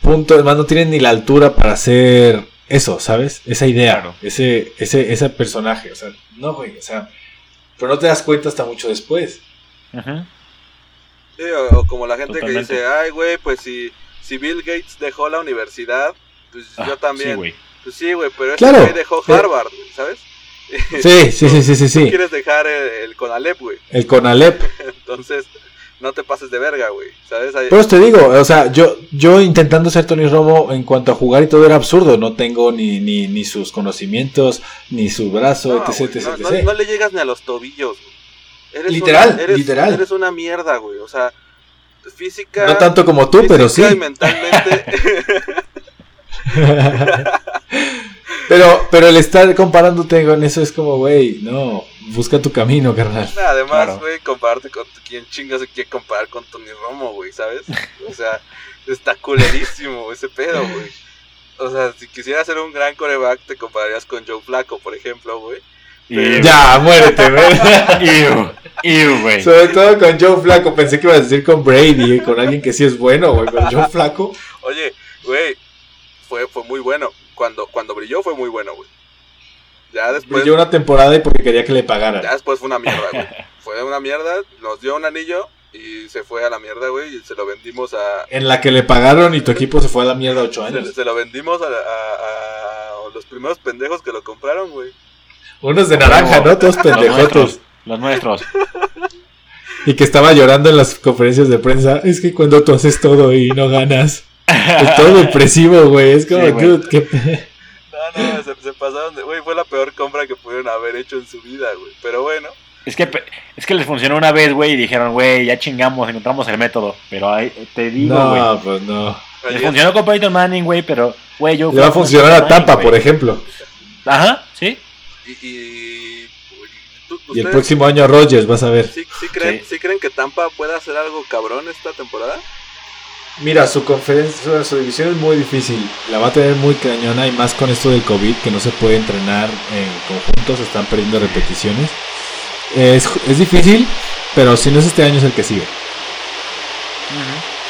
[SPEAKER 5] punto, además no tienes ni la altura para hacer eso, ¿sabes? Esa idea,
[SPEAKER 4] Claro.
[SPEAKER 5] ese, ese, ese personaje, o sea, no, güey, o sea, pero no te das cuenta hasta mucho después.
[SPEAKER 4] Ujú.
[SPEAKER 3] Sí, o, o como la gente
[SPEAKER 4] Totalmente.
[SPEAKER 3] que dice, ay, güey, pues si, si Bill Gates dejó la universidad, pues
[SPEAKER 4] Ah,
[SPEAKER 3] yo también.
[SPEAKER 4] Sí, güey.
[SPEAKER 3] pues sí, güey, pero ese
[SPEAKER 5] Claro,
[SPEAKER 3] güey dejó
[SPEAKER 5] sí.
[SPEAKER 3] Harvard, ¿sabes?
[SPEAKER 5] Sí, sí, sí, sí, sí,
[SPEAKER 3] Tú
[SPEAKER 5] sí.
[SPEAKER 3] quieres dejar el, el Conalep, güey.
[SPEAKER 5] El Conalep.
[SPEAKER 3] Entonces, no te pases de verga, güey. ¿Sabes? Ahí-
[SPEAKER 5] eso te digo, o sea, yo, yo intentando ser Tony Romo en cuanto a jugar y todo era absurdo. No tengo ni, ni, ni sus conocimientos, ni su brazo,
[SPEAKER 3] no,
[SPEAKER 5] etc,
[SPEAKER 3] no, no-
[SPEAKER 5] etc.
[SPEAKER 3] no le llegas ni a los tobillos, güey. Eres
[SPEAKER 5] Literal,
[SPEAKER 3] una, eres,
[SPEAKER 5] literal.
[SPEAKER 3] Eres una mierda, güey. O sea, física.
[SPEAKER 5] No tanto como tú, pero sí.
[SPEAKER 3] y mentalmente.
[SPEAKER 5] Pero, pero el estar comparándote con eso es como, güey, no, busca tu camino, carnal.
[SPEAKER 3] Además,
[SPEAKER 4] Claro.
[SPEAKER 3] güey, compararte con quién chingas se quiere comparar con Tony Romo, güey, ¿sabes? O sea, está culerísimo ese pedo, güey. O sea, si quisieras ser un gran coreback, te compararías con Joe Flaco, por ejemplo, güey.
[SPEAKER 4] Ew.
[SPEAKER 5] Ya, muérete, güey.
[SPEAKER 4] Ew, güey.
[SPEAKER 5] Sobre todo con Joe Flaco, pensé que ibas a decir con Brady, eh, con alguien que sí es bueno, güey, con Joe Flaco.
[SPEAKER 3] Oye, güey, fue, fue muy bueno. Cuando, cuando brilló fue muy bueno, güey. Ya después,
[SPEAKER 5] Brilló una temporada y porque quería que le pagaran.
[SPEAKER 3] ya después fue una mierda, güey. Fue una mierda, nos dio un anillo y se fue a la mierda, güey, y se lo vendimos a...
[SPEAKER 5] En la que le pagaron y tu equipo se fue a la mierda ocho
[SPEAKER 3] Se,
[SPEAKER 5] años.
[SPEAKER 3] se lo vendimos a, a- a los primeros pendejos que lo compraron, güey.
[SPEAKER 5] Unos de naranja, ¿no? Todos
[SPEAKER 4] Los
[SPEAKER 5] pendejotos.
[SPEAKER 4] nuestros. Los nuestros.
[SPEAKER 5] Y que estaba llorando en las conferencias de prensa. Es que cuando tú haces todo y no ganas. Es todo depresivo, güey. Es como,
[SPEAKER 4] Sí,
[SPEAKER 5] dude, qué-
[SPEAKER 3] No, no, se, se pasaron de... Güey, fue la peor compra que pudieron haber hecho en su vida, güey. Pero bueno,
[SPEAKER 4] Es que, pe- es que les funcionó una vez, güey, y dijeron, güey, ya chingamos, encontramos el método. Pero ahí, te digo, güey.
[SPEAKER 5] No, pues no.
[SPEAKER 4] Les funcionó con Peyton Manning, güey, pero, güey, yo...
[SPEAKER 5] Le va a funcionar a Tampa, por ejemplo.
[SPEAKER 4] Ajá, sí.
[SPEAKER 3] Y... y, ¿tú-
[SPEAKER 5] Y el próximo año Rogers, vas a ver.
[SPEAKER 3] ¿sí, sí creen,
[SPEAKER 4] Sí.
[SPEAKER 3] sí creen que Tampa pueda hacer algo cabrón esta temporada?
[SPEAKER 5] Mira, su conferencia, su división es muy difícil. La va a tener muy cañona y más con esto del COVID, que no se puede entrenar en conjunto, se están perdiendo repeticiones. Es, es difícil, pero si no es este año es el que sigue.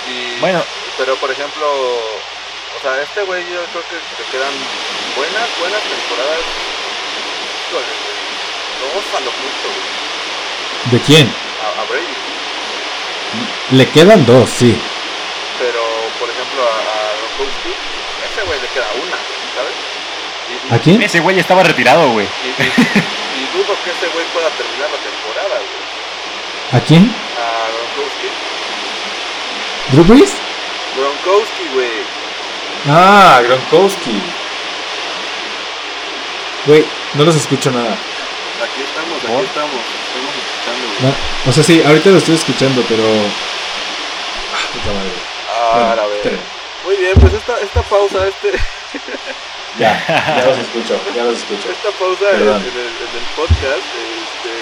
[SPEAKER 3] Y,
[SPEAKER 4] Bueno,
[SPEAKER 3] Pero, por ejemplo, o sea, este güey yo creo que te quedan buenas, buenas temporadas. Híjole, güey. Dos a lo mucho, güey.
[SPEAKER 5] ¿De quién?
[SPEAKER 3] A, a Brady.
[SPEAKER 5] Le quedan dos, sí.
[SPEAKER 3] Pero, por ejemplo, a, a Gronkowski, a ese güey le queda una, ¿sabes? Y, y-
[SPEAKER 5] ¿A quién?
[SPEAKER 4] ese güey estaba retirado, güey.
[SPEAKER 3] Y, y- y dudo que ese güey pueda terminar la temporada, güey.
[SPEAKER 5] ¿A quién?
[SPEAKER 3] A Gronkowski.
[SPEAKER 5] ¿Drew Brees?
[SPEAKER 3] Gronkowski, güey.
[SPEAKER 5] Ah, Gronkowski. Güey, no los escucho nada.
[SPEAKER 3] Aquí estamos, aquí
[SPEAKER 4] ¿Por?
[SPEAKER 3] estamos. Estamos escuchando, güey.
[SPEAKER 5] No, o sea, sí, ahorita lo estoy escuchando, pero... Ah, puta madre.
[SPEAKER 3] Ah,
[SPEAKER 5] Bueno,
[SPEAKER 3] a ver. Muy bien, pues esta, esta pausa, este,
[SPEAKER 5] Ya, ya los escucho, ya los escucho.
[SPEAKER 3] esta pausa en,
[SPEAKER 5] Perdón.
[SPEAKER 3] en el, en el podcast, este,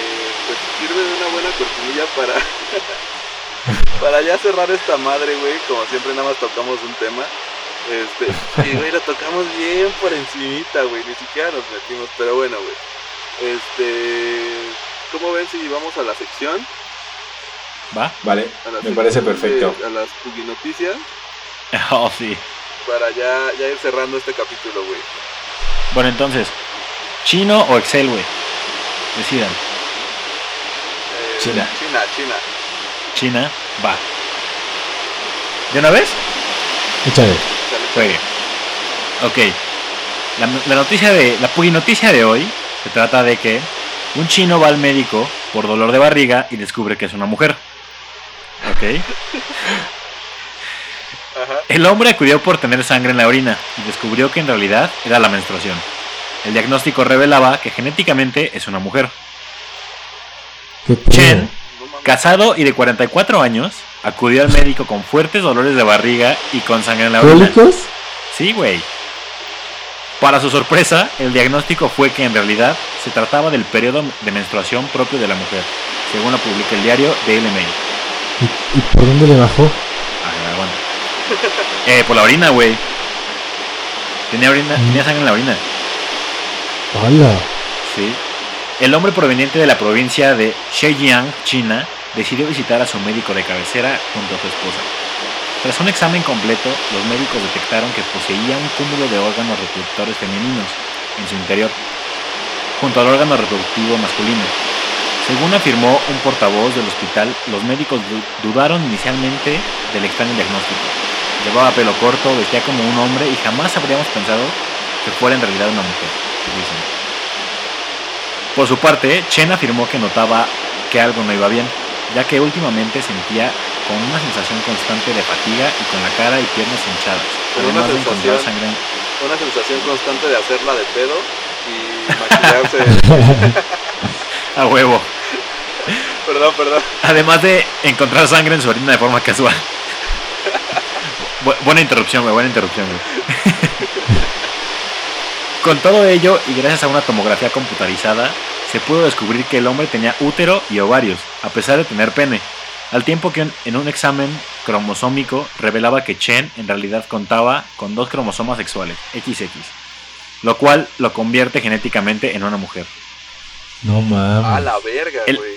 [SPEAKER 3] pues sirve de una buena cortinilla para, para ya cerrar esta madre, güey. Como siempre nada más tocamos un tema. Este, y güey, lo tocamos bien por encimita, güey. Ni siquiera nos metimos, pero bueno, güey. Este, ¿cómo ven si vamos a la sección?
[SPEAKER 4] ¿Va?
[SPEAKER 5] Vale, me parece
[SPEAKER 3] de-
[SPEAKER 5] perfecto.
[SPEAKER 3] a las Pugi Noticias,
[SPEAKER 4] Oh, sí.
[SPEAKER 3] para ya, ya ir cerrando este capítulo, güey.
[SPEAKER 4] Bueno, entonces, ¿Chino o Excel, güey? Decidan.
[SPEAKER 3] Eh,
[SPEAKER 5] China.
[SPEAKER 3] China, China.
[SPEAKER 4] China, va. ¿De una vez?
[SPEAKER 5] Échale.
[SPEAKER 4] Juegue. Ok. La, la noticia de. La noticia de hoy se trata de que un chino va al médico por dolor de barriga y descubre que es una mujer. Ok.
[SPEAKER 3] Ajá.
[SPEAKER 4] El hombre acudió por tener sangre en la orina y descubrió que en realidad era la menstruación. El diagnóstico revelaba que genéticamente es una mujer. Chen, casado y de 44 años, acudió al médico con fuertes dolores de barriga y con sangre en la orina. Sí, güey. Para su sorpresa, el diagnóstico fue que en realidad se trataba del periodo de menstruación propio de la mujer, según lo publica el diario Daily Mail.
[SPEAKER 5] ¿Y, y por dónde le bajó?
[SPEAKER 4] A ver, aguanta. Eh, por la orina, güey. Tenía, orina, tenía sangre en la orina.
[SPEAKER 5] Hola.
[SPEAKER 4] Sí. El hombre proveniente de la provincia de Zhejiang, China, decidió visitar a su médico de cabecera junto a su esposa. Tras un examen completo, los médicos detectaron que poseía un cúmulo de órganos reproductores femeninos en su interior, junto al órgano reproductivo masculino. Según afirmó un portavoz del hospital, los médicos du- dudaron inicialmente del extraño diagnóstico. Llevaba pelo corto, vestía como un hombre y jamás habríamos pensado que fuera en realidad una mujer. Por su parte, Chen afirmó que notaba que algo no iba bien, ya que últimamente sentía con una sensación constante de fatiga y con la cara y piernas hinchadas,
[SPEAKER 3] Pero una
[SPEAKER 4] de
[SPEAKER 3] sensación-
[SPEAKER 4] sangre
[SPEAKER 3] Una sensación constante de hacerla de pedo y maquillarse.
[SPEAKER 4] a huevo.
[SPEAKER 3] perdón, perdón.
[SPEAKER 4] Además de encontrar sangre en su orina de forma casual. Bu- buena interrupción, buena interrupción, güey. Con todo ello, y gracias a una tomografía computarizada, se pudo descubrir que el hombre tenía útero y ovarios, a pesar de tener pene, al tiempo que en- un examen cromosómico revelaba que Chen en realidad contaba con dos cromosomas sexuales, XX, lo cual lo convierte genéticamente en una mujer.
[SPEAKER 5] No mames.
[SPEAKER 3] A la verga,
[SPEAKER 4] El-
[SPEAKER 3] güey.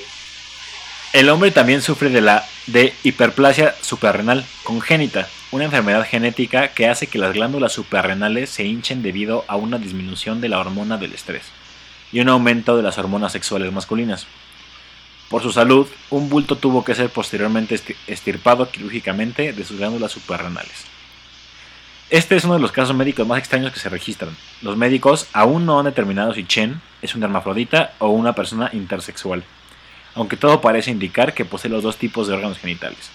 [SPEAKER 4] El hombre también sufre de la de hiperplasia suprarrenal congénita, una enfermedad genética que hace que las glándulas suprarrenales se hinchen debido a una disminución de la hormona del estrés y un aumento de las hormonas sexuales masculinas. Por su salud, un bulto tuvo que ser posteriormente esti- estirpado quirúrgicamente de sus glándulas suprarrenales. Este es uno de los casos médicos más extraños que se registran. Los médicos aún no han determinado si Chen es un hermafrodita o una persona intersexual aunque todo parece indicar que posee los dos tipos de órganos genitales.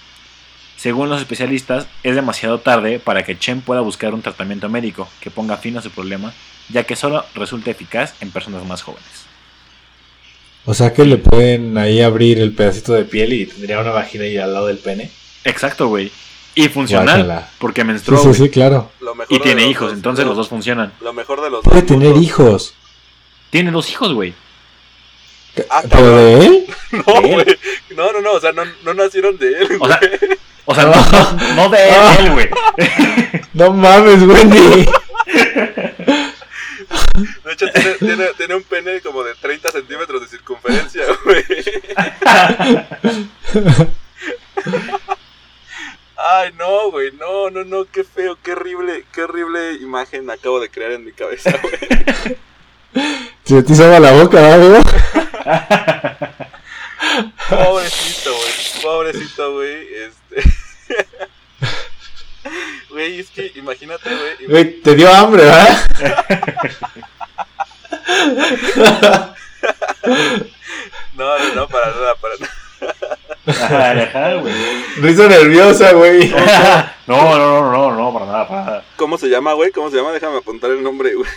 [SPEAKER 4] Según los especialistas, es demasiado tarde para que Chen pueda buscar un tratamiento médico que ponga fin a su problema, ya que solo resulta eficaz en personas más jóvenes.
[SPEAKER 5] O sea que le pueden ahí abrir el pedacito de piel y tendría una vagina ahí al lado del pene.
[SPEAKER 4] Exacto, güey. Y funcional,
[SPEAKER 5] Guácala.
[SPEAKER 4] porque
[SPEAKER 5] Sí,
[SPEAKER 4] menstruó,
[SPEAKER 5] sí,
[SPEAKER 4] güey.
[SPEAKER 5] sí, claro.
[SPEAKER 3] Lo mejor
[SPEAKER 4] Y tiene hijos,
[SPEAKER 3] dos-
[SPEAKER 4] entonces
[SPEAKER 3] lo-
[SPEAKER 4] los dos funcionan.
[SPEAKER 3] Lo mejor de los dos.
[SPEAKER 5] Puede tener hijos.
[SPEAKER 4] Tiene dos hijos, güey.
[SPEAKER 3] Ah,
[SPEAKER 5] ¿Pero de él?
[SPEAKER 3] No, güey. No, no, no. O sea, no, no nacieron de él.
[SPEAKER 4] O sea,
[SPEAKER 3] güey.
[SPEAKER 4] O sea, no, no- no de él, güey.
[SPEAKER 5] No mames, Wendy.
[SPEAKER 3] De hecho, tiene, tiene, tiene un pene como de 30 centímetros de circunferencia, güey. Ay, no, güey. No, no, no. Qué feo, qué horrible, qué horrible imagen acabo de crear en mi cabeza, güey.
[SPEAKER 5] Se te hizo la boca, ¿verdad,
[SPEAKER 3] Pobrecito, güey. Pobrecito, güey. Este. Güey, es que imagínate, güey.
[SPEAKER 5] Güey, te dio hambre, ¿verdad?
[SPEAKER 3] No, no, no, para nada, para nada.
[SPEAKER 4] Ajá, güey.
[SPEAKER 5] Risa nerviosa, güey.
[SPEAKER 4] No, no, no, no, no, para nada, para
[SPEAKER 3] ¿Cómo se llama, güey? ¿Cómo se llama? Déjame apuntar el nombre, güey.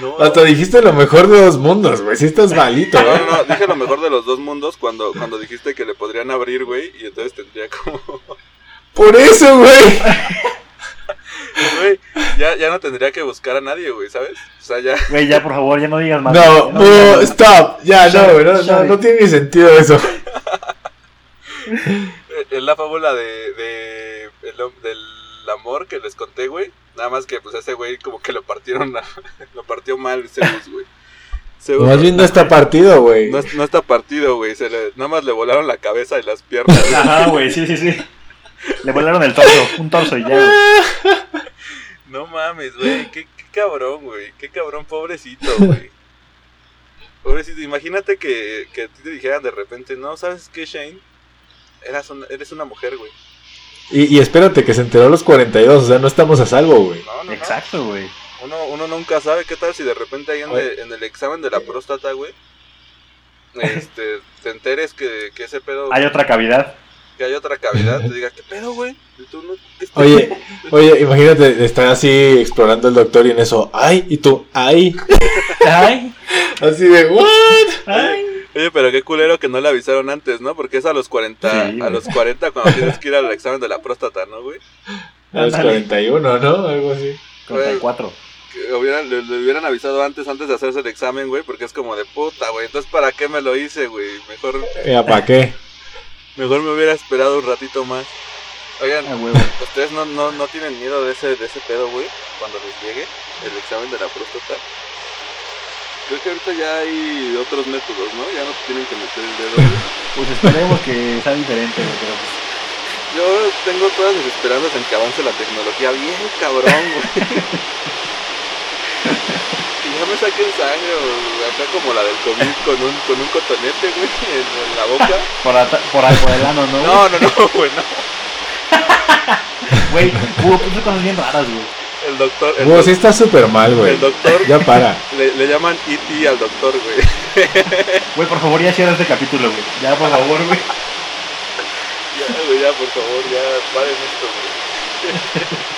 [SPEAKER 3] No,
[SPEAKER 5] Hasta dijiste lo mejor de dos mundos, güey. Si estás malito,
[SPEAKER 3] No,
[SPEAKER 5] güey.
[SPEAKER 3] no, no, dije lo mejor de los dos mundos cuando, cuando dijiste que le podrían abrir, güey, y entonces tendría como,
[SPEAKER 5] Por eso, güey.
[SPEAKER 3] güey, ya, ya no tendría que buscar a nadie, güey, ¿sabes? O sea, ya,
[SPEAKER 4] Güey, ya por favor, ya no digas más.
[SPEAKER 5] No, no, stop. Ya, no, güey. No, no, no tiene ni sentido eso.
[SPEAKER 3] eh, es la fábula de, de del amor que les conté, güey, nada más que, pues, ese güey como que lo partieron, a- lo partió mal Zeus, güey. Zeus
[SPEAKER 5] Más bien no está partido, güey.
[SPEAKER 3] no, es- no está partido, güey, se le- nada más le volaron la cabeza y las piernas, güey.
[SPEAKER 4] Ajá, güey, sí, sí, sí. Le volaron el torso, un torso y ya, güey.
[SPEAKER 3] No mames, güey, qué, qué cabrón, güey, qué cabrón, pobrecito, güey. Pobrecito, imagínate que, que a ti te dijeran de repente, no, ¿sabes qué, Shane? Eras una- eres una mujer, güey.
[SPEAKER 5] Y, y espérate que se enteró a los 42. O sea, no estamos a salvo, güey.
[SPEAKER 3] No, no, no.
[SPEAKER 4] Exacto, güey.
[SPEAKER 3] Uno, uno nunca sabe qué tal si de repente ahí en,
[SPEAKER 5] Oye.
[SPEAKER 3] el, en el examen de la próstata, güey, este, te enteres que, que ese pedo,
[SPEAKER 4] Hay otra cavidad.
[SPEAKER 3] que hay otra cavidad, te diga, ¿qué pedo, güey? Y tú no- este-
[SPEAKER 5] Oye, oye, imagínate estar así explorando el doctor y en eso, ay, y tú, ay,
[SPEAKER 4] Ay,
[SPEAKER 5] así de, what?
[SPEAKER 4] ay.
[SPEAKER 3] Oye, pero qué culero que no le avisaron antes, ¿no? Porque es a los 40,
[SPEAKER 4] Sí,
[SPEAKER 3] a los 40 cuando tienes que ir al examen de la próstata, ¿no, güey?
[SPEAKER 5] A los
[SPEAKER 4] Ándale.
[SPEAKER 5] 41, ¿no? Algo así.
[SPEAKER 4] 44.
[SPEAKER 3] Que hubieran, le, le hubieran avisado antes, antes de hacerse el examen, güey, porque es como de puta, güey. Entonces, ¿para qué me lo hice, güey? Mejor,
[SPEAKER 5] Ya, ¿para qué?
[SPEAKER 3] mejor me hubiera esperado un ratito más. Oigan,
[SPEAKER 4] Ah.
[SPEAKER 3] ¿ustedes no, no, no tienen miedo de ese, de ese pedo, güey? Cuando les llegue el examen de la próstata. Creo que ahorita ya hay otros métodos, ¿no? Ya no tienen que meter el dedo, güey.
[SPEAKER 4] Pues esperemos que sea diferente, güey, pero pues,
[SPEAKER 3] Yo tengo todas mis esperanzas en que avance la tecnología bien cabrón, güey. que ya me saquen sangre, o acá como la del COVID con un, con un cotonete, güey, en, en la boca.
[SPEAKER 4] por, ata- por, por el ano, ¿no?
[SPEAKER 3] No, no, no, güey, no.
[SPEAKER 4] Güey, hubo muchas cosas bien raras, güey.
[SPEAKER 3] El doctor, el,
[SPEAKER 5] Wow,
[SPEAKER 3] doc-
[SPEAKER 5] sí está súper mal, güey.
[SPEAKER 3] el doctor,
[SPEAKER 5] Ya para.
[SPEAKER 3] le, le llaman E.T. al doctor, güey.
[SPEAKER 4] Güey, por favor, ya cierra este capítulo, güey. Ya, por favor, güey.
[SPEAKER 3] Ya, güey, ya, por favor, ya, paren esto, güey.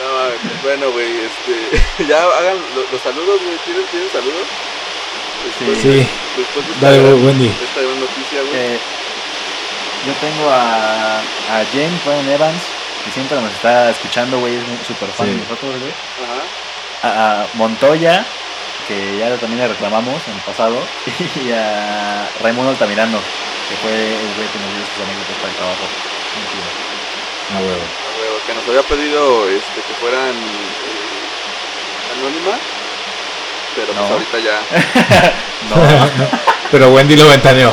[SPEAKER 3] No, mames, bueno, güey, este, ya hagan lo- los, saludos, güey, ¿tienen, ¿tienen saludos? Después,
[SPEAKER 5] Sí.
[SPEAKER 3] Después de esta,
[SPEAKER 5] Dale,
[SPEAKER 3] gran-
[SPEAKER 5] Wendy.
[SPEAKER 3] esta gran noticia, güey.
[SPEAKER 4] Eh, yo tengo a, a James Ryan Evans, que siempre nos está escuchando, güey. Es muy- súper fan
[SPEAKER 5] Sí.
[SPEAKER 4] de nosotros, güey.
[SPEAKER 3] Ajá.
[SPEAKER 4] A, a Montoya, que ya también le reclamamos en el pasado. Y a Raimundo Altamirano, que fue el güey que nos dio sus anécdotas para el trabajo.
[SPEAKER 5] Ah, huevo.
[SPEAKER 3] A huevo, que nos había pedido este, que fueran eh, anónima, pero pues ahorita ya,
[SPEAKER 4] No,
[SPEAKER 5] Pero Wendy lo ventaneó.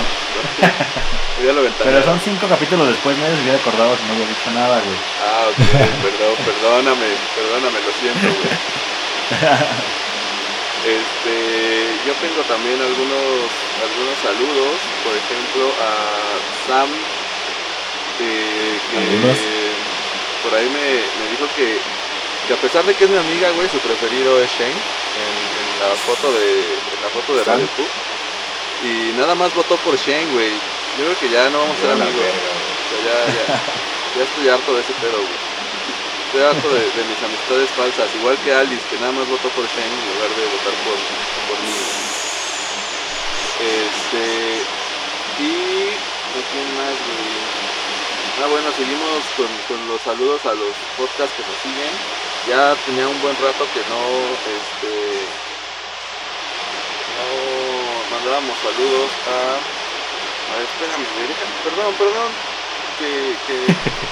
[SPEAKER 4] Pero son cinco capítulos después, me hubiera acordado si no hubiera dicho nada, güey.
[SPEAKER 3] Ah, ok, perdón, perdóname, perdóname, lo siento, güey. Este, yo tengo también algunos, algunos saludos, por ejemplo, a Sam, eh, que
[SPEAKER 5] ¿Algunos?
[SPEAKER 3] por ahí me, me dijo que, que a pesar de que es mi amiga, güey, su preferido es Shane, en, en la foto de, en la foto de. Radio. Y nada más votó por Shane, güey. Yo creo que ya no vamos a ser amigos. O sea, ya, ya, ya estoy harto de ese pedo, güey. Estoy harto de, de mis amistades falsas, igual que Alice, que nada más votó por Shane en lugar de votar por, por mí. Este. Y. ¿a quién más, güey? Ah, bueno, seguimos con, con los saludos a los podcasts que nos siguen. Ya tenía un buen rato que no. Este. No mandábamos saludos a. A ver, espérame, déjame- perdón, perdón. Que, que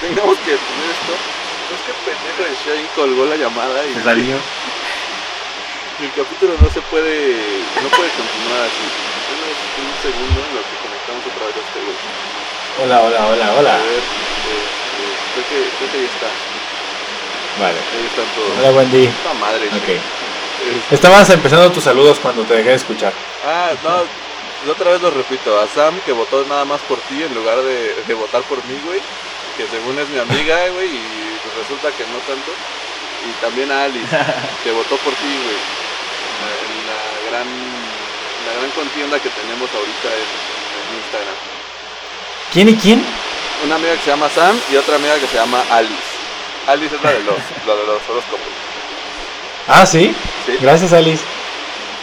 [SPEAKER 3] tengamos que poner esto. Es que pendejo de colgó la llamada y,
[SPEAKER 4] Se salió.
[SPEAKER 3] y el capítulo no se puede. No puede continuar así. Un segundo en lo que conectamos otra vez a este güey.
[SPEAKER 5] Hola, hola, hola,
[SPEAKER 3] A
[SPEAKER 5] hola.
[SPEAKER 3] ver, este, creo que, creo que ahí está.
[SPEAKER 5] Vale.
[SPEAKER 3] Ahí están todos.
[SPEAKER 5] Hola, Wendy.
[SPEAKER 3] Puta madre.
[SPEAKER 5] Ok. Estabas empezando tus saludos cuando te dejé de escuchar.
[SPEAKER 3] Ah, no, yo otra vez lo repito, a Sam que votó nada más por ti en lugar de, de votar por mí, güey, que según es mi amiga, güey, y pues resulta que no tanto. Y también a Alice, que votó por ti, güey, en la, en la gran, en la gran contienda que tenemos ahorita en, en Instagram.
[SPEAKER 5] ¿Quién y quién?
[SPEAKER 3] Una amiga que se llama Sam y otra amiga que se llama Alice. Alice es la de los, la de los horóscopos.
[SPEAKER 5] Ah, sí.
[SPEAKER 3] ¿Sí?
[SPEAKER 5] Gracias, Alice.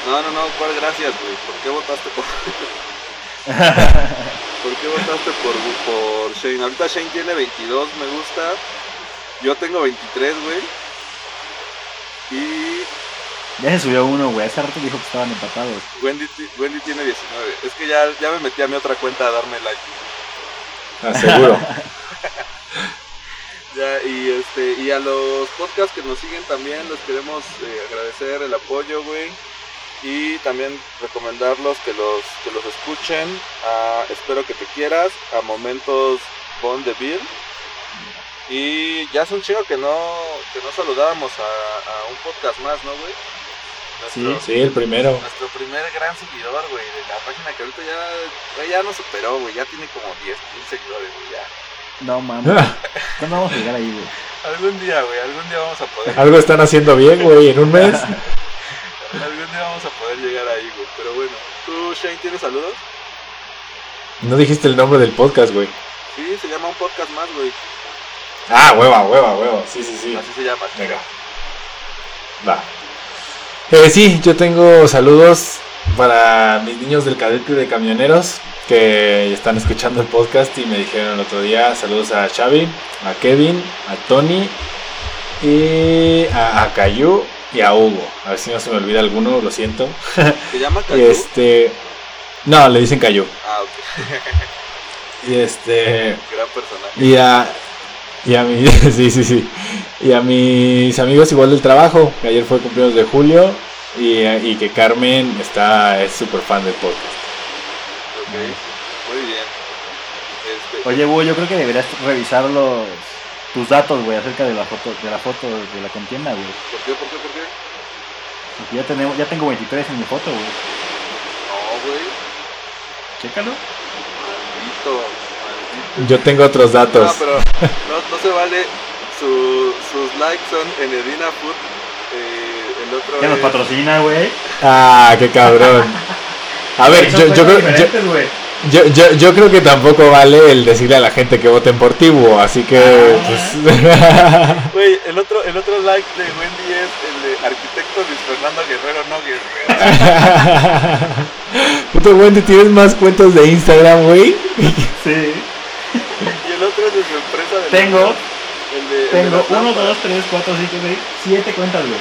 [SPEAKER 3] No, no, no, ¿cuál gracias, güey? ¿Por qué votaste por.? ¿Por qué votaste por, por Shane? Ahorita Shane tiene 22, me gusta. Yo tengo 23, güey. Y
[SPEAKER 4] Ya se subió uno, güey. Hace rato dijo que estaban empatados.
[SPEAKER 3] Wendy, ti- Wendy tiene 19. Es que ya, ya me metí a mi otra cuenta a darme like.
[SPEAKER 5] Ah, seguro.
[SPEAKER 3] Ya, y este, y a los podcasts que nos siguen también les queremos eh, agradecer el apoyo, güey. Y también recomendarlos que los, que los escuchen. a Espero que te quieras. A momentos Bond de Bill. Y ya hace un chingo que no, que no saludábamos a, a un podcast más, ¿no, güey? Nuestro,
[SPEAKER 5] Sí, el primero.
[SPEAKER 3] nuestro primer gran seguidor, güey, de la página que ahorita ya, ya nos superó, güey. Ya tiene como 10 mil seguidores, güey, ya.
[SPEAKER 4] No mames. ¿Cuándo vamos a llegar ahí, güey?
[SPEAKER 3] Algún día, güey, algún día vamos a poder.
[SPEAKER 5] Algo están haciendo bien, güey, en un mes.
[SPEAKER 3] Algún día vamos a poder llegar ahí, güey. Pero bueno, ¿tú, Shane, tienes saludos?
[SPEAKER 5] No dijiste el nombre del podcast, güey.
[SPEAKER 3] Sí, se llama un podcast más, güey.
[SPEAKER 5] Ah, hueva, hueva, hueva. Sí, sí, sí.
[SPEAKER 3] Así se llama.
[SPEAKER 5] Venga. Va. Eh, sí, yo tengo saludos para mis niños del cadete de camioneros que están escuchando el podcast y me dijeron el otro día saludos a Xavi, a Kevin, a Tony y a, a Cayu y a Hugo. A ver si no se me olvida alguno, lo siento.
[SPEAKER 3] ¿Se llama Cayu?
[SPEAKER 5] Este, no, le dicen Cayu.
[SPEAKER 3] Ah, ok.
[SPEAKER 5] Y este,
[SPEAKER 3] Gran personaje.
[SPEAKER 5] y a y a mi sí, sí, sí. Y a mis amigos igual del trabajo, que ayer fue cumpleaños de Julio y, y que Carmen está es súper fan del podcast.
[SPEAKER 3] Muy bien. Este,
[SPEAKER 4] Oye, Hugo, yo creo que deberías revisar los, tus datos, güey, acerca de la foto de la foto de la contienda, güey.
[SPEAKER 3] ¿Por qué, por qué, por qué?
[SPEAKER 4] Porque ya tenemos, ya tengo 23 en mi foto, güey.
[SPEAKER 3] No, güey.
[SPEAKER 4] Chécalo.
[SPEAKER 3] Maldito, maldito.
[SPEAKER 5] Yo tengo otros datos.
[SPEAKER 3] No, pero no, no se vale. Su, sus likes son en Edina Food. Eh, el otro
[SPEAKER 4] Ya nos patrocina, güey.
[SPEAKER 5] Ah, qué cabrón. A ver, yo, yo, creo, yo, yo, yo, yo creo que tampoco vale el decirle a la gente que voten por ti, Búho, así que
[SPEAKER 4] Ah.
[SPEAKER 5] pues,
[SPEAKER 3] Güey, el otro, el otro like de Wendy es el de arquitecto Luis Fernando Guerrero Nogues.
[SPEAKER 5] Puto Wendy, ¿tienes más cuentas de Instagram, güey?
[SPEAKER 4] Sí.
[SPEAKER 3] Y el otro es de su empresa de
[SPEAKER 4] Tengo-
[SPEAKER 3] el de,
[SPEAKER 4] Tengo
[SPEAKER 3] las
[SPEAKER 4] 1,
[SPEAKER 3] lámparas.
[SPEAKER 4] 2, 3, 4, 5, 6, 7 cuentas, güey.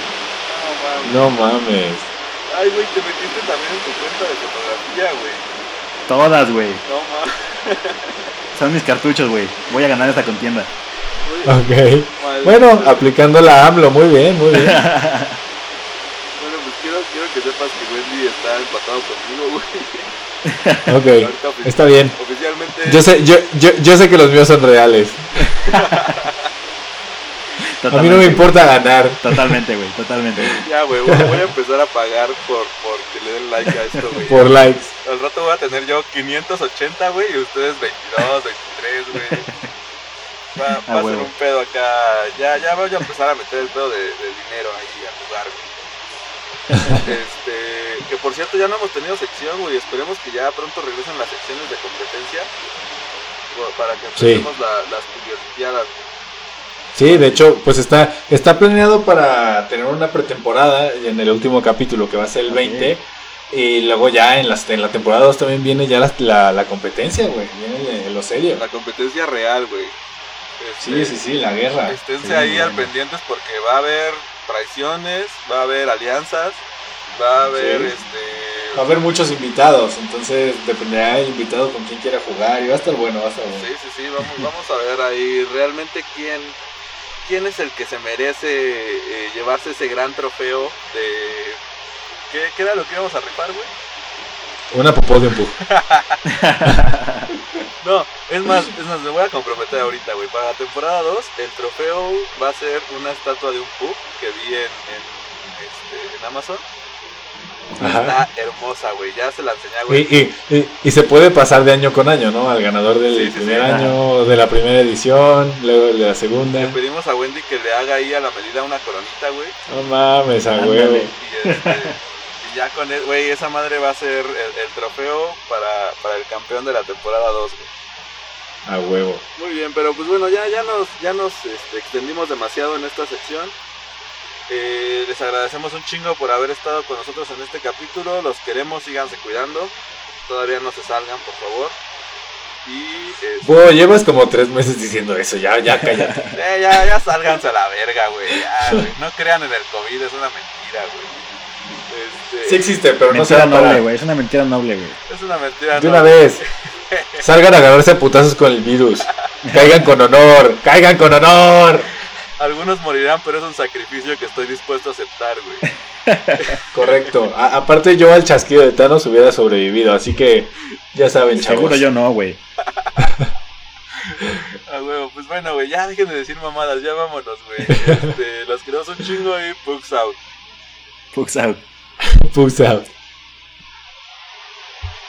[SPEAKER 3] No, mames.
[SPEAKER 5] No mames.
[SPEAKER 3] Ay, güey, te metiste también en tu cuenta de fotografía, güey.
[SPEAKER 4] Todas, güey.
[SPEAKER 3] No mames.
[SPEAKER 4] Son mis cartuchos, güey. Voy a ganar esta contienda.
[SPEAKER 5] Ok. Bueno, aplicando la AMLO, muy bien, muy bien.
[SPEAKER 3] Bueno, pues quiero, quiero que sepas que Wendy está empatado conmigo, güey.
[SPEAKER 5] Ok, está bien.
[SPEAKER 3] Oficialmente.
[SPEAKER 5] Yo sé, yo, yo, yo sé que los míos son reales. A mí no me importa ganar.
[SPEAKER 4] Totalmente, güey, totalmente.
[SPEAKER 3] Ya, güey, voy, a empezar a pagar por, por que le den like a esto, güey.
[SPEAKER 5] Por likes.
[SPEAKER 3] Al rato voy a tener yo 580, güey, y ustedes 22, 23, güey. Va, va
[SPEAKER 4] Ah,
[SPEAKER 3] a ser un pedo acá. Ya, ya voy a empezar a meter el pedo de, de dinero ahí a jugar, güey. Este, que por cierto ya no hemos tenido sección, güey. Esperemos que ya pronto regresen las secciones de competencia. Para que
[SPEAKER 5] Sí.
[SPEAKER 3] empecemos la- las curiosidades.
[SPEAKER 5] Sí, de hecho, pues está, está planeado para tener una pretemporada en el último capítulo que va a ser el
[SPEAKER 4] Ok.
[SPEAKER 5] 20. Y luego ya en, las, en la temporada 2 también viene ya la, la, la competencia, güey. Viene lo serio.
[SPEAKER 3] La competencia real, güey.
[SPEAKER 5] Sí,
[SPEAKER 3] Este,
[SPEAKER 5] sí, sí, la guerra.
[SPEAKER 3] Esténse
[SPEAKER 4] Sí,
[SPEAKER 3] ahí al pendientes porque va a haber traiciones, va a haber alianzas, va a haber
[SPEAKER 5] Sí.
[SPEAKER 3] este.
[SPEAKER 5] Va a haber muchos invitados, entonces dependerá del invitado con quién quiera jugar y va a estar bueno, va a estar bueno.
[SPEAKER 3] Sí, sí, sí, vamos, vamos a ver ahí realmente quién, quién es el que se merece eh, llevarse ese gran trofeo de. ¿Qué, qué era lo que íbamos a rifar, güey?
[SPEAKER 5] Una popó de un pug.
[SPEAKER 3] No, es más, es más, me voy a comprometer ahorita, güey. Para la temporada 2, el trofeo va a ser una estatua de un pug que vi en, en, este, en Amazon.
[SPEAKER 5] Ajá.
[SPEAKER 3] Está hermosa, güey. Ya se la enseñé, güey.
[SPEAKER 5] Y, y, y, y se puede pasar de año con año, ¿no? Al ganador del
[SPEAKER 3] Sí, sí,
[SPEAKER 5] primer
[SPEAKER 3] sí.
[SPEAKER 5] año, de la primera edición, luego de la segunda.
[SPEAKER 3] Le pedimos a Wendy que le haga ahí a la medida una coronita, güey.
[SPEAKER 5] No mames, a huevo.
[SPEAKER 3] Y, este, y ya con él, güey, esa madre va a ser el, el trofeo para, para el campeón de la temporada 2, güey.
[SPEAKER 5] A huevo.
[SPEAKER 3] Muy bien, pero pues bueno, ya, ya nos, ya nos este, extendimos demasiado en esta sección. Eh, les agradecemos un chingo por haber estado con nosotros en este capítulo. Los queremos, síganse cuidando. Todavía no se salgan, por favor. Y este,
[SPEAKER 5] Bueno, llevas como tres meses diciendo eso, ya, ya cállate.
[SPEAKER 3] eh, ya, ya sálganse a la verga, güey. Ya, güey. No crean en el COVID, es una mentira, güey. Este,
[SPEAKER 5] Sí existe, pero no se
[SPEAKER 4] noble, güey. Es una mentira noble, güey.
[SPEAKER 3] Es una mentira.
[SPEAKER 5] De
[SPEAKER 3] no.
[SPEAKER 5] una vez. Salgan a agarrarse a putazos con el virus. Caigan con honor, caigan con honor.
[SPEAKER 3] Algunos morirán, pero es un sacrificio que estoy dispuesto a aceptar, güey.
[SPEAKER 5] Correcto. A- aparte yo al chasquido de Thanos hubiera sobrevivido, así que ya saben, chavos.
[SPEAKER 4] Seguro yo no, güey.
[SPEAKER 3] Ah, huevo, pues bueno, güey, ya dejen de decir mamadas, ya vámonos, güey. Este, los queremos un chingo y pugs out.
[SPEAKER 4] Fucks out.
[SPEAKER 5] Pugs out.